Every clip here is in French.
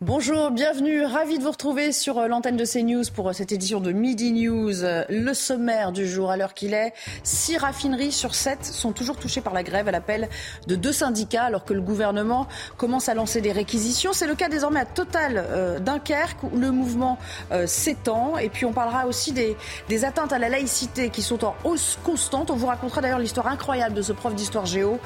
Bonjour, bienvenue, ravi de vous retrouver sur euh, l'antenne de CNews pour euh, cette édition de Midi News. Euh, le sommaire du jour à l'heure qu'il est, six raffineries sur sept sont toujours touchées par la grève à l'appel de deux syndicats alors que le gouvernement commence à lancer des réquisitions. C'est le cas désormais à Total Dunkerque où le mouvement s'étend et puis on parlera aussi des, des atteintes à la laïcité qui sont en hausse constante. On vous racontera d'ailleurs l'histoire incroyable de ce prof d'histoire géo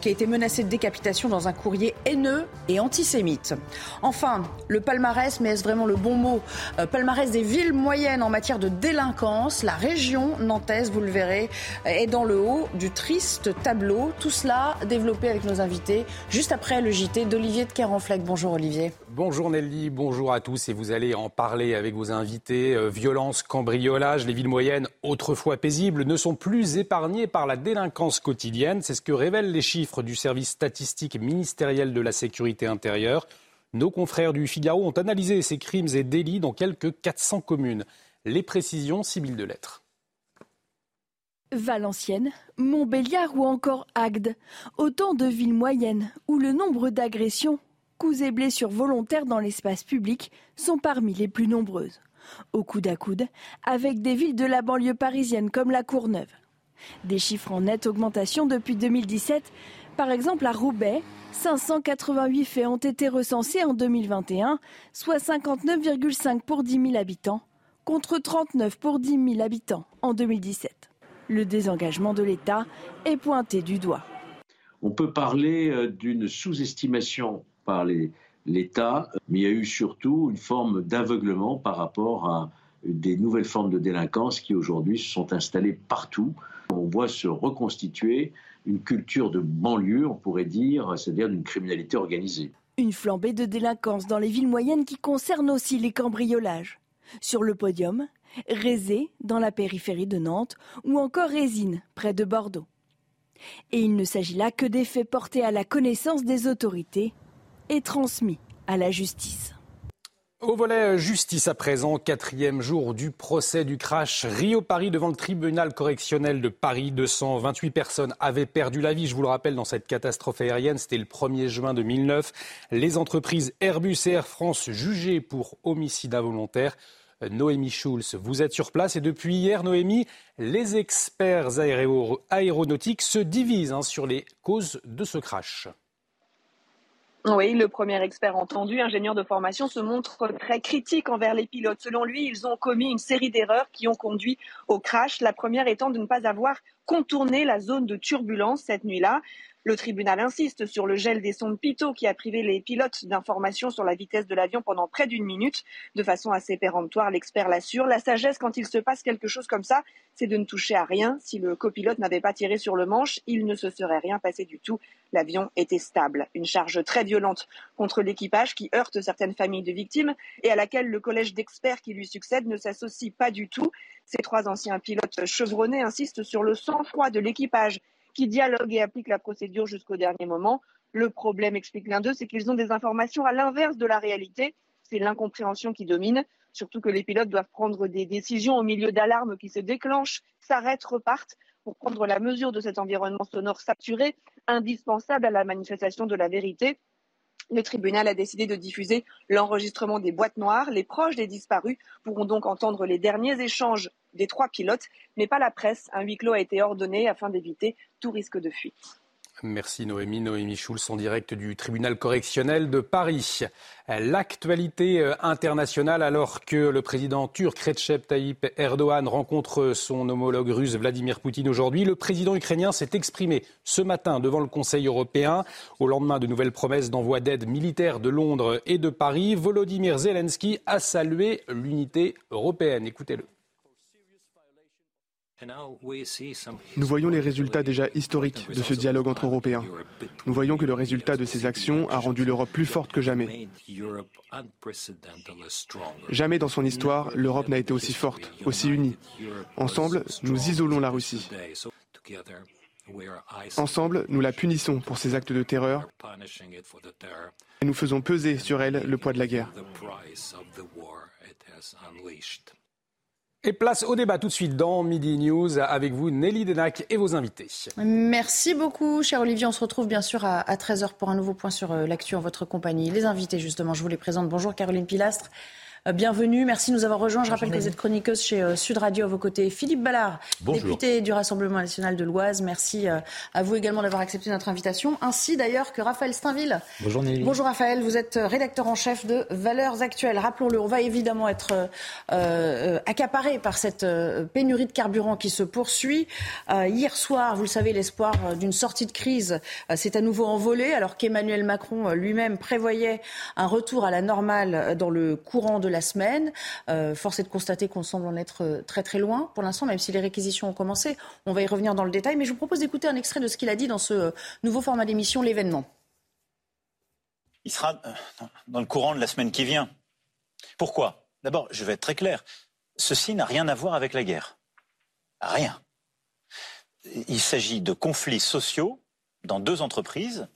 qui a été menacé de décapitation dans un courrier haineux et antisémite. Enfin, le palmarès, mais est-ce vraiment le bon mot euh, Palmarès des villes moyennes en matière de délinquance. La région nantaise, vous le verrez, est dans le haut du triste tableau. Tout cela développé avec nos invités juste après le JT d'Olivier de Kerenfleck. Bonjour Olivier. Bonjour Nelly, bonjour à tous et vous allez en parler avec vos invités. Euh, violence, cambriolage, les villes moyennes, autrefois paisibles, ne sont plus épargnées par la délinquance quotidienne. C'est ce que révèlent les chiffres du service statistique ministériel de la sécurité intérieure. Nos confrères du Figaro ont analysé ces crimes et délits dans quelques 400 communes. Les précisions, Sibylle de Lettres. Valenciennes, Montbéliard ou encore Agde, autant de villes moyennes où le nombre d'agressions, coups et blessures volontaires dans l'espace public sont parmi les plus nombreuses, au coude à coude avec des villes de la banlieue parisienne comme la Courneuve. Des chiffres en nette augmentation depuis 2017, par exemple à Roubaix, 588 faits ont été recensés en 2021, soit 59,5 pour 10 000 habitants, contre 39 pour 10 000 habitants en 2017. Le désengagement de l'État est pointé du doigt. On peut parler euh, d'une sous-estimation par l'État, mais il y a eu surtout une forme d'aveuglement par rapport à des nouvelles formes de délinquance qui aujourd'hui se sont installées partout. On voit se reconstituer une culture de banlieue, on pourrait dire, c'est-à-dire d'une criminalité organisée. Une flambée de délinquance dans les villes moyennes qui concerne aussi les cambriolages. Sur le podium, Rézé, dans la périphérie de Nantes, ou encore Résine, près de Bordeaux. Et il ne s'agit là que des faits portés à la connaissance des autorités et transmis à la justice. Au volet justice à présent, quatrième jour du procès du crash Rio-Paris devant le tribunal correctionnel de Paris. 228 personnes avaient perdu la vie, je vous le rappelle, dans cette catastrophe aérienne. C'était le 1er juin 2009. Les entreprises Airbus et Air France jugées pour homicide involontaire. Noémie Schulz, vous êtes sur place et depuis hier, Noémie, les experts aéronautiques se divisent hein, sur les causes de ce crash. Oui, le premier expert entendu, ingénieur de formation, se montre très critique envers les pilotes. Selon lui, ils ont commis une série d'erreurs qui ont conduit au crash. La première étant de ne pas avoir contourné la zone de turbulence cette nuit-là. Le tribunal insiste sur le gel des sondes Pitot qui a privé les pilotes d'informations sur la vitesse de l'avion pendant près d'une minute. De façon assez péremptoire, l'expert l'assure. La sagesse, quand il se passe quelque chose comme ça, c'est de ne toucher à rien. Si le copilote n'avait pas tiré sur le manche, il ne se serait rien passé du tout. L'avion était stable. Une charge très violente contre l'équipage qui heurte certaines familles de victimes et à laquelle le collège d'experts qui lui succède ne s'associe pas du tout. Ces trois anciens pilotes chevronnés insistent sur le sang-froid de l'équipage qui dialogue et applique la procédure jusqu'au dernier moment. Le problème, explique l'un d'eux, c'est qu'ils ont des informations à l'inverse de la réalité. C'est l'incompréhension qui domine, surtout que les pilotes doivent prendre des décisions au milieu d'alarmes qui se déclenchent, s'arrêtent, repartent pour prendre la mesure de cet environnement sonore saturé, indispensable à la manifestation de la vérité. Le tribunal a décidé de diffuser l'enregistrement des boîtes noires. Les proches des disparus pourront donc entendre les derniers échanges des trois pilotes, mais pas la presse. Un huis clos a été ordonné afin d'éviter tout risque de fuite. Merci Noémie. Noémie Schulz en direct du tribunal correctionnel de Paris. L'actualité euh, internationale alors que le président turc Recep Tayyip Erdogan rencontre son homologue russe Vladimir Poutine aujourd'hui. Le président ukrainien s'est exprimé ce matin devant le Conseil européen au lendemain de nouvelles promesses d'envoi d'aide militaire de Londres et de Paris. Volodymyr Zelensky a salué l'unité européenne. Écoutez-le. Nous voyons les résultats déjà historiques de ce dialogue entre Européens. Nous voyons que le résultat de ces actions a rendu l'Europe plus forte que jamais. Jamais dans son histoire, l'Europe n'a été aussi forte, aussi unie. Ensemble, nous isolons la Russie. Ensemble, nous la punissons pour ses actes de terreur et nous faisons peser sur elle le poids de la guerre. Et place au débat tout de suite dans Midi News avec vous, Nelly Denac et vos invités. Merci beaucoup, cher Olivier. On se retrouve bien sûr à, 13h pour un nouveau point sur euh, l'actu en votre compagnie. Les invités, justement, je vous les présente. Bonjour Caroline Pilastre. Euh, bienvenue, merci de nous avoir rejoints. Je rappelle que vous êtes chroniqueuse chez euh, Sud Radio à vos côtés. Philippe Ballard, député du Rassemblement national de l'Oise. Merci euh, à vous également d'avoir accepté notre invitation, ainsi d'ailleurs que Raphaël Steinville. Bonjour Nelly. Bonjour Raphaël, vous êtes rédacteur en chef de Valeurs Actuelles. Rappelons-le, on va évidemment être accaparé par cette pénurie de carburant qui se poursuit. hier soir, vous le savez, l'espoir d'une sortie de crise s'est à nouveau envolé, alors qu'Emmanuel Macron lui-même prévoyait un retour à la normale dans le courant de la semaine. Euh, force est de constater qu'on semble en être euh, très très loin pour l'instant, même si les réquisitions ont commencé. On va y revenir dans le détail, mais je vous propose d'écouter un extrait de ce qu'il a dit dans ce euh, nouveau format d'émission, l'événement. Il sera dans le courant de la semaine qui vient. Pourquoi? D'abord, je vais être très clair. Ceci n'a rien à voir avec la guerre. Rien. Il s'agit de conflits sociaux dans deux entreprises,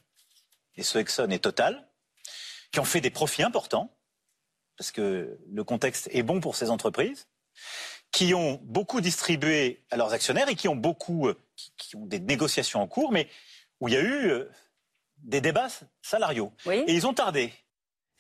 et ce Exxon et Total, qui ont fait des profits importants parce que le contexte est bon pour ces entreprises, qui ont beaucoup distribué à leurs actionnaires et qui ont beaucoup, euh, qui, ont des négociations en cours, mais où il y a eu euh, des débats salariaux. Et ils ont tardé.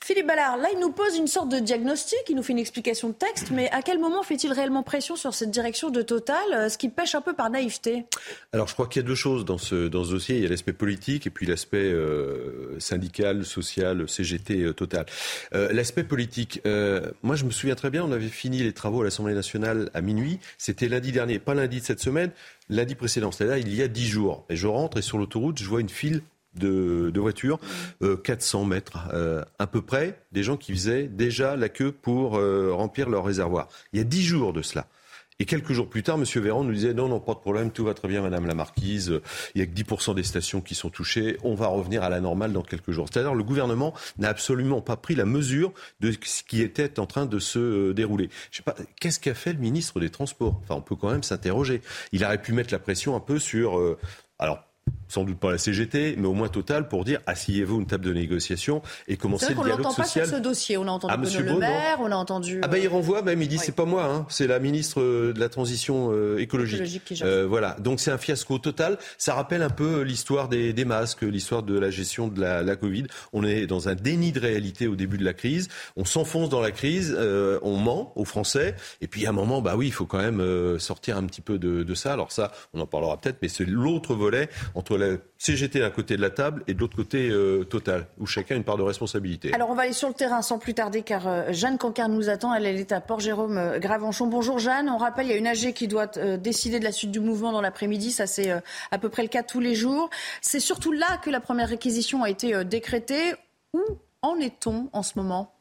Philippe Ballard, là, il nous pose une sorte de diagnostic, il nous fait une explication de texte, mais à quel moment fait-il réellement pression sur cette direction de Total, euh, ce qui pêche un peu par naïveté? Alors, je crois qu'il y a deux choses dans ce, dossier. Il y a l'aspect politique et puis l'aspect euh, syndical, social, CGT euh, Total. l'aspect politique, moi, je me souviens très bien, on avait fini les travaux à l'Assemblée nationale à minuit. C'était lundi dernier, pas lundi de cette semaine, lundi précédent. C'est-à-dire il y a dix jours. Et je rentre et sur l'autoroute, je vois une file de, voitures, 400 euh, mètres euh, à peu près, des gens qui faisaient déjà la queue pour euh, remplir leur réservoir. Il y a dix jours de cela. Et quelques jours plus tard, M. Véran nous disait non, non, pas de problème, tout va très bien, Madame la Marquise. Il n'y a que 10% des stations qui sont touchées. On va revenir à la normale dans quelques jours. C'est-à-dire le gouvernement n'a absolument pas pris la mesure de ce qui était en train de se dérouler. Je sais pas, qu'est-ce qu'a fait le ministre des Transports? Enfin, on peut quand même s'interroger. Il aurait pu mettre la pression un peu sur. alors, sans doute pas la CGT, mais au moins Total, pour dire asseyez-vous une table de négociation et commencer le dialogue social. On l'entend pas sur ce dossier. On a entendu ah, le maire, on a entendu. Ah ben il renvoie même. Il dit c'est pas moi, hein, c'est la ministre de la transition euh, écologique. euh, voilà. Donc c'est un fiasco total. Ça rappelle un peu l'histoire des, des, masques, l'histoire de la gestion de la, la, Covid. On est dans un déni de réalité au début de la crise. On s'enfonce dans la crise. Euh, on ment aux Français. Et puis à un moment, bah oui, il faut quand même euh, sortir un petit peu de, de ça. Alors ça, on en parlera peut-être, mais c'est l'autre volet entre la CGT à côté de la table et de l'autre côté euh, Total, où chacun a une part de responsabilité. Alors on va aller sur le terrain sans plus tarder car euh, Jeanne Cancard nous attend. Elle, est à Port-Jérôme euh, Gravenchon. Bonjour Jeanne. On rappelle, il y a une AG qui doit décider de la suite du mouvement dans l'après-midi. Ça c'est à peu près le cas tous les jours. C'est surtout là que la première réquisition a été décrétée. Où en est-on en ce moment?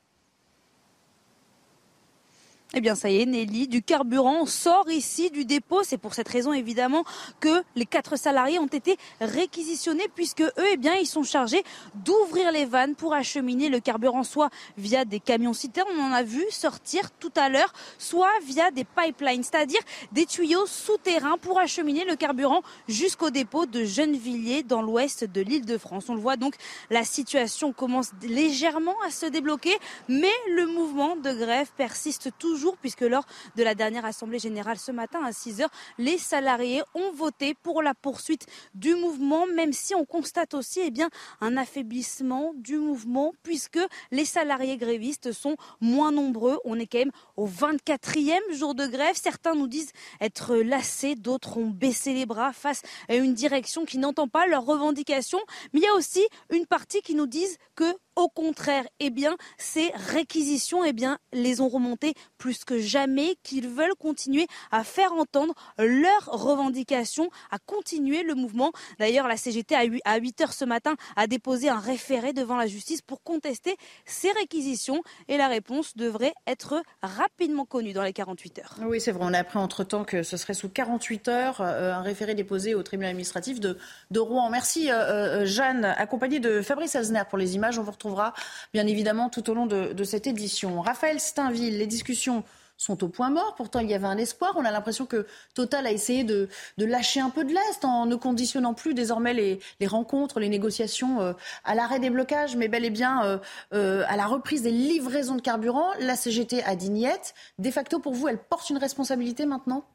Eh bien, ça y est, Nelly, du carburant sort ici du dépôt. C'est pour cette raison, évidemment, que les quatre salariés ont été réquisitionnés puisque eux, eh bien, ils sont chargés d'ouvrir les vannes pour acheminer le carburant, soit via des camions citernes, on en a vu sortir tout à l'heure, soit via des pipelines, c'est-à-dire des tuyaux souterrains pour acheminer le carburant jusqu'au dépôt de Gennevilliers dans l'ouest de l'île de France. On le voit donc, la situation commence légèrement à se débloquer, mais le mouvement de grève persiste toujours puisque lors de la dernière Assemblée générale ce matin à 6 heures, les salariés ont voté pour la poursuite du mouvement, même si on constate aussi eh bien, un affaiblissement du mouvement, puisque les salariés grévistes sont moins nombreux. On est quand même au 24e jour de grève. Certains nous disent être lassés, d'autres ont baissé les bras face à une direction qui n'entend pas leurs revendications. Mais il y a aussi une partie qui nous disent que au contraire, eh bien, ces réquisitions, eh bien, les ont remontées plus que jamais, qu'ils veulent continuer à faire entendre leurs revendications, à continuer le mouvement. D'ailleurs, la CGT, à 8 heures ce matin, a déposé un référé devant la justice pour contester ces réquisitions et la réponse devrait être rapidement connue dans les 48 heures. Oui, c'est vrai. On a appris entre-temps que ce serait sous 48 heures euh, un référé déposé au tribunal administratif de, de Rouen. Merci, euh, euh, Jeanne, accompagnée de Fabrice Azner pour les images. On vous retrouvera bien évidemment tout au long de, cette édition. Raphaël Steinville, les discussions sont au point mort. Pourtant, il y avait un espoir. On a l'impression que Total a essayé de, lâcher un peu de l'Est en ne conditionnant plus désormais les, rencontres, les négociations euh, à l'arrêt des blocages, mais bel et bien euh, euh, à la reprise des livraisons de carburant. La CGT a dit niette. De facto, pour vous, elle porte une responsabilité maintenant?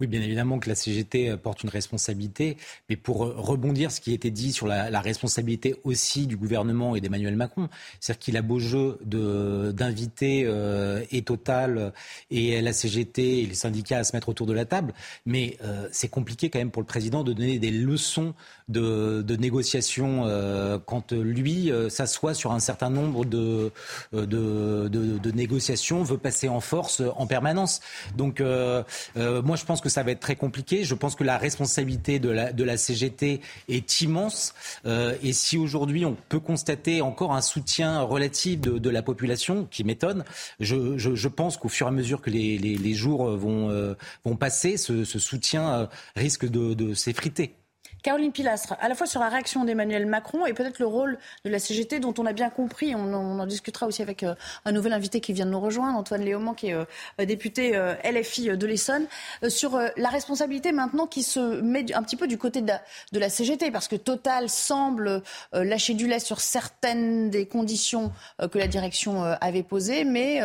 Oui, bien évidemment que la CGT euh, porte une responsabilité, mais pour euh, rebondir ce qui été dit sur la, responsabilité aussi du gouvernement et d'Emmanuel Macron, c'est-à-dire qu'il a beau jeu d'inviter euh, et Total et la CGT et les syndicats à se mettre autour de la table, mais c'est compliqué quand même pour le président de donner des leçons de, de négociation quand lui s'assoit sur un certain nombre de, de, négociations, veut passer en force en permanence. Donc moi je pense que ça va être très compliqué. Je pense que la responsabilité de la, de la CGT est immense. Euh, et si aujourd'hui on peut constater encore un soutien relatif de, de la population, qui m'étonne, je, je, je, pense qu'au fur et à mesure que les, les, les jours vont, euh, vont passer, ce, ce soutien euh, risque de, de s'effriter. Caroline Pilastre, à la fois sur la réaction d'Emmanuel Macron et peut-être le rôle de la CGT dont on a bien compris, on, en discutera aussi avec euh, un nouvel invité qui vient de nous rejoindre, Antoine Léaumont, qui est euh, député euh, LFI de l'Essonne, sur la responsabilité maintenant qui se met un petit peu du côté de la, CGT, parce que Total semble lâcher du lait sur certaines des conditions que la direction avait posées, mais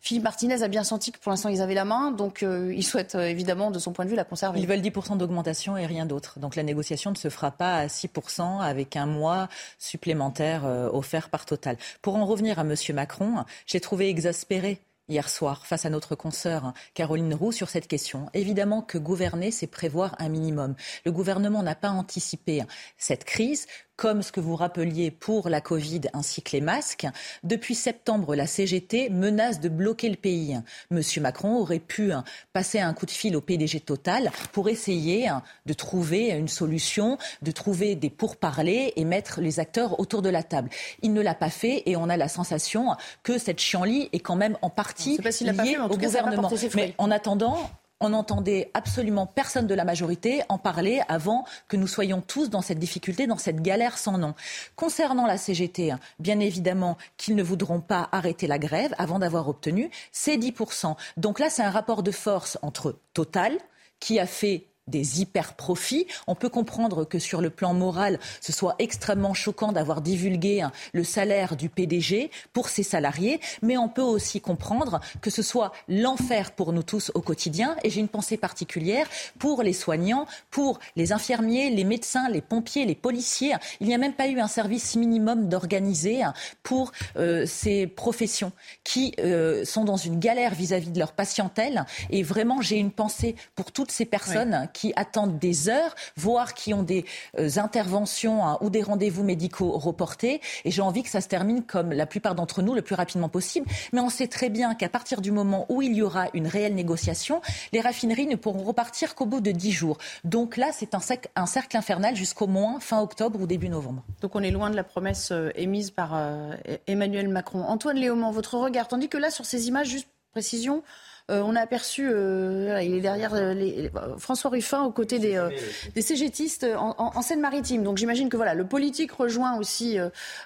Philippe Martinez a bien senti que pour l'instant ils avaient la main, donc il souhaite évidemment de son point de vue la conserver. Ils veulent 10% d'augmentation et rien d'autre. Donc la ne se fera pas à 6% avec un mois supplémentaire euh, offert par Total. Pour en revenir à M. Macron, j'ai trouvé exaspéré hier soir face à notre consoeur Caroline Roux sur cette question. Évidemment que gouverner, c'est prévoir un minimum. Le gouvernement n'a pas anticipé cette crise comme ce que vous rappeliez pour la Covid ainsi que les masques. Depuis septembre, la CGT menace de bloquer le pays. Monsieur Macron aurait pu passer un coup de fil au PDG Total pour essayer de trouver une solution, de trouver des pourparlers et mettre les acteurs autour de la table. Il ne l'a pas fait et on a la sensation que cette chienlit est quand même en partie liée au gouvernement. Mais en attendant, on n'entendait absolument personne de la majorité en parler avant que nous soyons tous dans cette difficulté, dans cette galère sans nom. Concernant la CGT, bien évidemment qu'ils ne voudront pas arrêter la grève avant d'avoir obtenu ces 10%. Donc là, c'est un rapport de force entre Total, qui a fait des hyper profits. On peut comprendre que sur le plan moral, ce soit extrêmement choquant d'avoir divulgué hein, le salaire du PDG pour ses salariés, mais on peut aussi comprendre que ce soit l'enfer pour nous tous au quotidien. Et j'ai une pensée particulière pour les soignants, pour les infirmiers, les médecins, les pompiers, les policiers. Il n'y a même pas eu un service minimum d'organiser hein, pour euh, ces professions qui euh, sont dans une galère vis-à-vis de leur patientèle. Et vraiment, j'ai une pensée pour toutes ces personnes qui attendent des heures, voire qui ont des euh, interventions hein, ou des rendez-vous médicaux reportés. Et j'ai envie que ça se termine comme la plupart d'entre nous le plus rapidement possible. Mais on sait très bien qu'à partir du moment où il y aura une réelle négociation, les raffineries ne pourront repartir qu'au bout de dix jours. Donc là, c'est un, un, cercle infernal jusqu'au moins fin octobre ou début novembre. Donc on est loin de la promesse euh, émise par euh, Emmanuel Macron. Antoine Léaumont, votre regard, tandis que là, sur ces images, juste précision, euh, on a aperçu, euh, il est derrière euh, François Ruffin aux côtés des, des CGTistes en, Seine-Maritime. Donc j'imagine que voilà, le politique rejoint aussi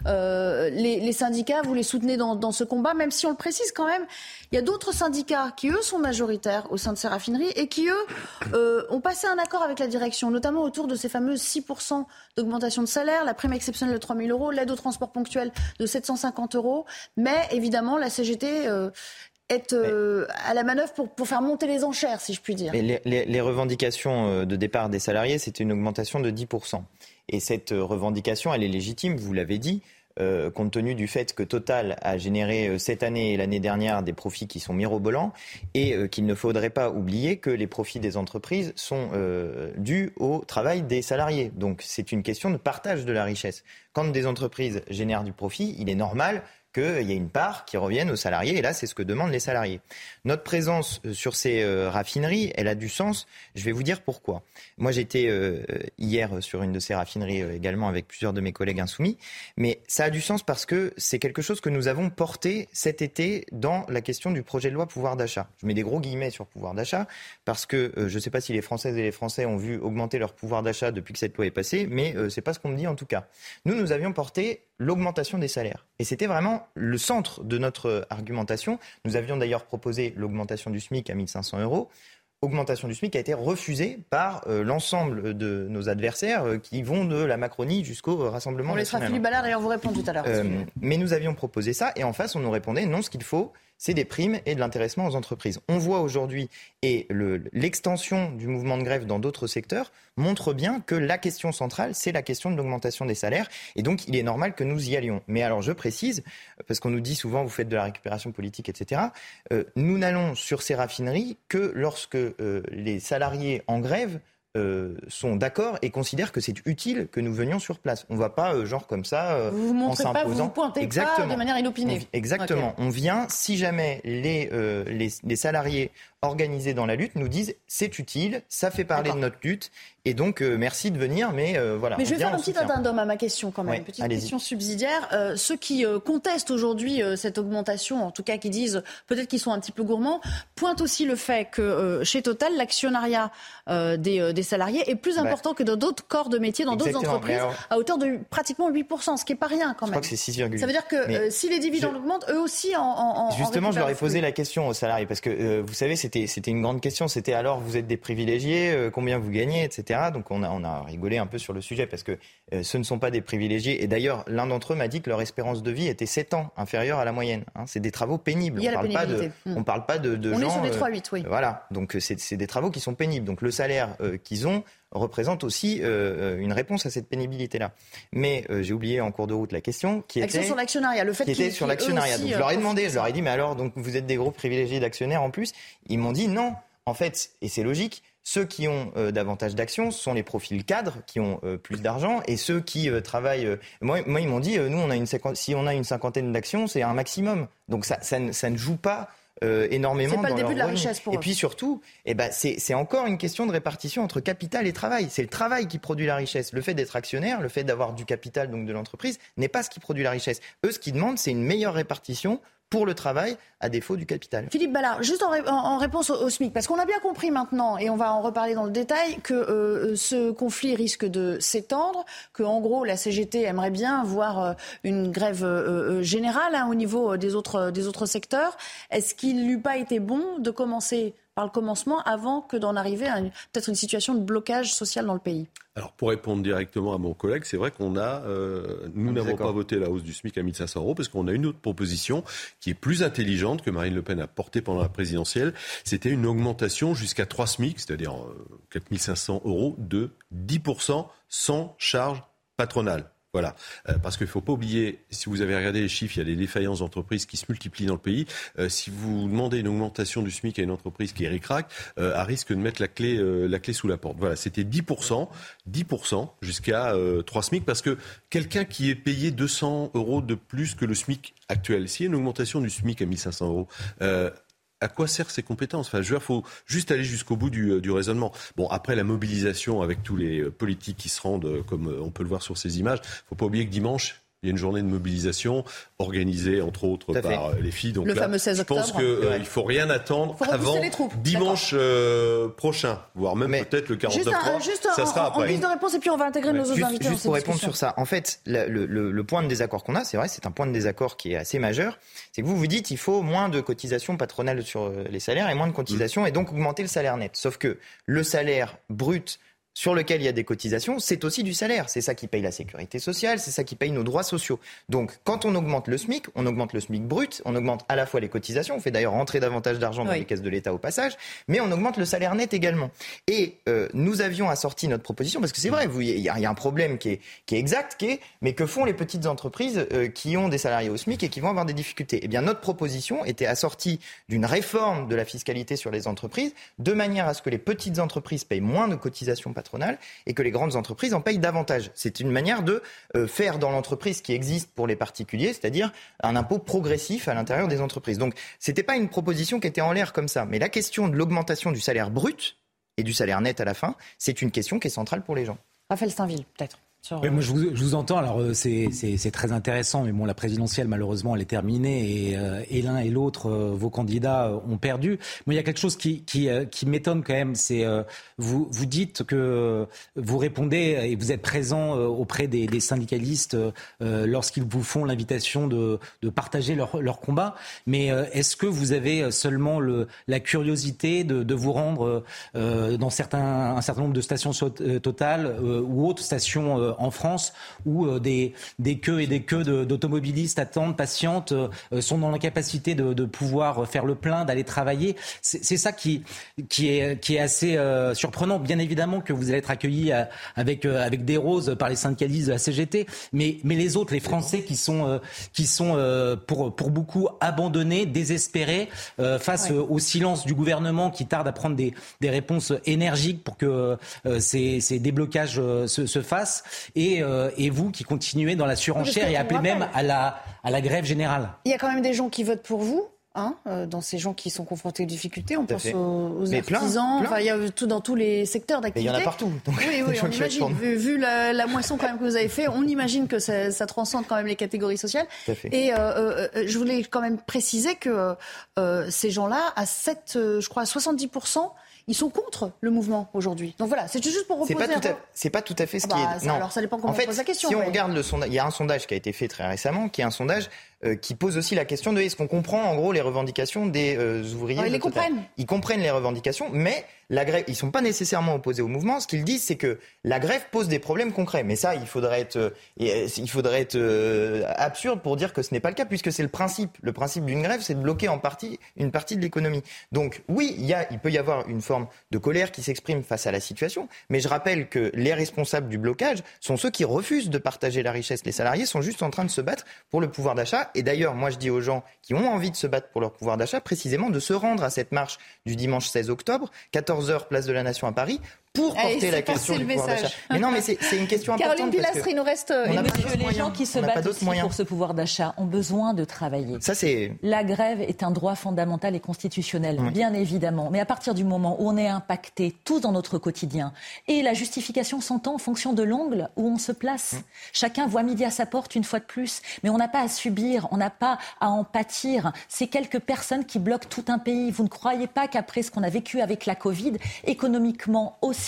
les, syndicats. Vous les soutenez dans, ce combat, même si on le précise quand même, il y a d'autres syndicats qui eux sont majoritaires au sein de ces raffineries et qui eux ont passé un accord avec la direction, notamment autour de ces fameuses 6% d'augmentation de salaire, la prime exceptionnelle de 3 000 euros, l'aide au transport ponctuel de 750 euros. Mais évidemment, la CGT être euh, à la manœuvre pour, pour, faire monter les enchères, si je puis dire. les, les, revendications euh, de départ des salariés, c'était une augmentation de 10%. Et cette euh, revendication, elle est légitime, vous l'avez dit. compte tenu du fait que Total a généré cette année et l'année dernière des profits qui sont mirobolants et qu'il ne faudrait pas oublier que les profits des entreprises sont dus au travail des salariés. Donc c'est une question de partage de la richesse. Quand des entreprises génèrent du profit, il est normal qu'il y ait une part qui revienne aux salariés. Et là, c'est ce que demandent les salariés. Notre présence euh, sur ces euh, raffineries, elle a du sens. Je vais vous dire pourquoi. Moi, j'étais euh, hier sur une de ces raffineries également avec plusieurs de mes collègues insoumis. Mais ça a du sens parce que c'est quelque chose que nous avons porté cet été dans la question du projet de loi pouvoir d'achat. Je mets des gros guillemets sur pouvoir d'achat parce que je ne sais pas si les Françaises et les Français ont vu augmenter leur pouvoir d'achat depuis que cette loi est passée, mais c'est pas ce qu'on me dit en tout cas. Nous, nous avions porté l'augmentation des salaires. Et c'était vraiment le centre de notre argumentation. Nous avions d'ailleurs proposé l'augmentation du SMIC à 1500 euros augmentation du SMIC a été refusée par euh, l'ensemble de nos adversaires euh, qui vont de la Macronie jusqu'au euh, Rassemblement On laissera Philippe Ballard d'ailleurs vous répondre tout à l'heure. mais nous avions proposé ça et en face on nous répondait non, ce qu'il faut, c'est des primes et de l'intéressement aux entreprises. On voit aujourd'hui, et l'extension du mouvement de grève dans d'autres secteurs montre bien que la question centrale, c'est la question de l'augmentation des salaires. Et donc, il est normal que nous y allions. Mais alors, je précise, parce qu'on nous dit souvent, vous faites de la récupération politique, etc. Euh, nous n'allons sur ces raffineries que lorsque euh, les salariés en grève euh, sont d'accord et considèrent que c'est utile que nous venions sur place. On ne va pas, euh, genre comme ça, euh, vous vous montrez pas, vous vous pointez pas de manière inopinée. exactement. On vient si jamais les, les, les salariés organisés dans la lutte nous disent c'est utile, ça fait parler de notre lutte, et donc euh, merci de venir, mais euh, voilà. Mais je vais faire un petit addendum à ma question quand même, une petite question subsidiaire. Euh, ceux qui contestent aujourd'hui cette augmentation, en tout cas qui disent peut-être qu'ils sont un petit peu gourmands, pointent aussi le fait que chez Total, l'actionnariat des, des, salariés est plus important que dans d'autres corps de métier, dans d'autres entreprises, à hauteur de pratiquement 8%, ce qui n'est pas rien quand même. Je crois que c'est 6,8. Ça veut dire que si les dividendes augmentent, eux aussi en, en Justement, je leur ai posé la question aux salariés, parce que vous savez, c'est c'était, une grande question. C'était alors, vous êtes des privilégiés, euh, combien vous gagnez, etc. Donc on a, on a rigolé un peu sur le sujet parce que euh, ce ne sont pas des privilégiés. Et d'ailleurs, l'un d'entre eux m'a dit que leur espérance de vie était 7 ans inférieure à la moyenne. Hein. C'est des travaux pénibles. Il y a on ne parle, pas de, on parle pas de, de on gens. est sur des 3-8, oui. Voilà. Donc c'est, des travaux qui sont pénibles. Donc le salaire qu'ils ont représente aussi une réponse à cette pénibilité-là. Mais j'ai oublié en cours de route la question qui était sur l'actionnariat, le fait qui était sur l'actionnariat. Je leur ai demandé, je leur ai dit mais alors donc vous êtes des gros privilégiés d'actionnaires en plus Ils m'ont dit non. En fait, et c'est logique, ceux qui ont euh, davantage d'actions sont les profils cadres qui ont euh, plus d'argent et ceux qui euh, travaillent. Moi, moi, ils m'ont dit, nous, on a une si on a une cinquantaine d'actions, c'est un maximum. Donc ça, ça, ne joue pas énormément pas dans le début de la richesse pour Et puis surtout, eh ben, c'est encore une question de répartition entre capital et travail. C'est le travail qui produit la richesse. Le fait d'être actionnaire, le fait d'avoir du capital donc de l'entreprise, n'est pas ce qui produit la richesse. Eux, ce qu'ils demandent, c'est une meilleure répartition pour le travail à défaut du capital. Philippe Ballard, juste en, réponse au, SMIC, parce qu'on a bien compris maintenant, et on va en reparler dans le détail, que euh, ce conflit risque de s'étendre, que en gros la CGT aimerait bien voir euh, une grève euh, générale hein, au niveau des autres, des autres secteurs. Est-ce qu'il n'eût pas été bon de commencer par le commencement avant que d'en arriver à peut-être une situation de blocage social dans le pays alors pour répondre directement à mon collègue, c'est vrai qu'on a, euh, nous n'avons pas voté la hausse du SMIC à 1500 euros parce qu'on a une autre proposition qui est plus intelligente que Marine Le Pen a portée pendant la présidentielle. C'était une augmentation jusqu'à 3 SMIC, c'est-à-dire 4500 euh, euros de 10% sans charge patronale. Voilà, euh, parce qu'il ne faut pas oublier, si vous avez regardé les chiffres, il y a des défaillances d'entreprises qui se multiplient dans le pays. Euh, si vous demandez une augmentation du SMIC à une entreprise qui est ric-rac, euh, à risque de mettre la clé, la clé sous la porte. Voilà, c'était 10%, 10% jusqu'à 3 SMIC, parce que quelqu'un qui est payé 200 euros de plus que le SMIC actuel, s'il y a une augmentation du SMIC à 1500 euros, à quoi servent ces compétences? Enfin, je faut juste aller jusqu'au bout du, euh, du, raisonnement. Bon, après la mobilisation avec tous les euh, politiques qui se rendent, euh, comme on peut le voir sur ces images, faut pas oublier que dimanche, il y a une journée de mobilisation organisée, entre autres, par euh, les filles. Donc le fameux 16 octobre. Je pense qu'il euh, ne faut rien attendre avant dimanche euh, prochain, voire même peut-être le 49 Juste, juste ça sera en, après. En de réponse, et puis on va intégrer nos autres invités. Juste pour répondre sur ça, en fait, le, le, le point de désaccord qu'on a, c'est vrai, c'est un point de désaccord qui est assez majeur, c'est que vous vous dites il faut moins de cotisations patronales sur les salaires et moins de cotisations, et donc augmenter le salaire net. Sauf que le salaire brut sur lequel il y a des cotisations, c'est aussi du salaire. C'est ça qui paye la sécurité sociale, c'est ça qui paye nos droits sociaux. Donc, quand on augmente le SMIC, on augmente le SMIC brut, on augmente à la fois les cotisations, on fait d'ailleurs rentrer davantage d'argent dans les caisses de l'État au passage, mais on augmente le salaire net également. Et euh, nous avions assorti notre proposition, parce que c'est vrai, il y, a un problème qui est, qui est exact, qui est, mais que font les petites entreprises euh, qui ont des salariés au SMIC et qui vont avoir des difficultés? Eh bien, notre proposition était assortie d'une réforme de la fiscalité sur les entreprises, de manière à ce que les petites entreprises payent moins de cotisations et que les grandes entreprises en payent davantage. C'est une manière de euh, faire dans l'entreprise qui existe pour les particuliers, c'est-à-dire un impôt progressif à l'intérieur des entreprises. Donc ce n'était pas une proposition qui était en l'air comme ça, mais la question de l'augmentation du salaire brut et du salaire net à la fin, c'est une question qui est centrale pour les gens. Raphaël Steinville, peut-être. Oui, moi, je vous, je vous, entends. Alors, euh, c'est très intéressant, mais bon, la présidentielle, malheureusement, elle est terminée et, euh, et l'un et l'autre, euh, vos candidats ont perdu. Moi, il y a quelque chose qui, qui, qui m'étonne quand même. C'est vous, vous dites que vous répondez et vous êtes présent auprès des, des syndicalistes lorsqu'ils vous font l'invitation de, de, partager leur, leur combat. Mais est-ce que vous avez seulement le, la curiosité de, de vous rendre dans certains, un certain nombre de stations totales ou autres stations euh, en France où euh, des, des queues et des queues d'automobilistes attendent, patientent, euh, sont dans l'incapacité de, de, pouvoir faire le plein, d'aller travailler. C'est ça qui, qui, est, qui est assez surprenant. Bien évidemment que vous allez être accueillis avec, avec des roses par les syndicalistes de la CGT, mais, mais les autres, les Français qui sont, qui sont pour, pour beaucoup abandonnés, désespérés face au silence du gouvernement qui tarde à prendre des, des réponses énergiques pour que ces, ces déblocages se, se fassent. Euh, et, vous qui continuez dans la surenchère et appelez même à la, à la grève générale. Il y a quand même des gens qui votent pour vous. Hein, euh, dans ces gens qui sont confrontés aux difficultés, on pense aux, artisans, Enfin, il y a tout dans tous les secteurs d'activité. Il y en a partout. oui, oui, on imagine. Vu, la, moisson quand même que vous avez fait, on imagine que ça, ça transcende quand même les catégories sociales. Et euh, je voulais quand même préciser que ces gens-là, à 7, je crois, à 70 ils sont contre le mouvement aujourd'hui. Donc voilà, c'est juste pour reposer. C'est pas, tout à, pas tout à fait ce ah qui bah, est. Non. Alors ça dépend comment en fait, on pose la question. Si on regarde le sondage, il y a un sondage qui a été fait très récemment, qui est un sondage euh, qui pose aussi la question de est-ce qu'on comprend en gros les revendications des euh, ouvriers. ils les comprennent. Ils comprennent les revendications, mais la grève, ils sont pas nécessairement opposés au mouvement. Ce qu'ils disent, c'est que la grève pose des problèmes concrets. Mais ça, il faudrait être, euh, faudrait être absurde pour dire que ce n'est pas le cas, puisque c'est le principe. Le principe d'une grève, c'est de bloquer en partie une partie de l'économie. Donc oui, il, a, il peut y avoir une forme de colère qui s'exprime face à la situation, mais je rappelle que les responsables du blocage sont ceux qui refusent de partager la richesse. Les salariés sont juste en train de se battre pour le pouvoir d'achat et d'ailleurs, moi, je dis aux gens qui ont envie de se battre pour leur pouvoir d'achat, précisément de se rendre à cette marche du dimanche 16 octobre, 14h, place de la Nation à Paris, pour porter la question du pouvoir d'achat. Mais non, mais c'est une question importante. Caroline Pilastre, il nous reste. Euh, les gens qui se battent aussi pour ce pouvoir d'achat ont besoin de travailler. Ça, c'est. La grève est un droit fondamental et constitutionnel, bien évidemment. Mais à partir du moment où on est impacté tous dans notre quotidien, et la justification s'entend en fonction de l'angle où on se place. Chacun voit midi à sa porte une fois de plus, mais on n'a pas à subir, on n'a pas à en pâtir. C'est quelques personnes qui bloquent tout un pays. Vous ne croyez pas qu'après ce qu'on a vécu avec la Covid, économiquement aussi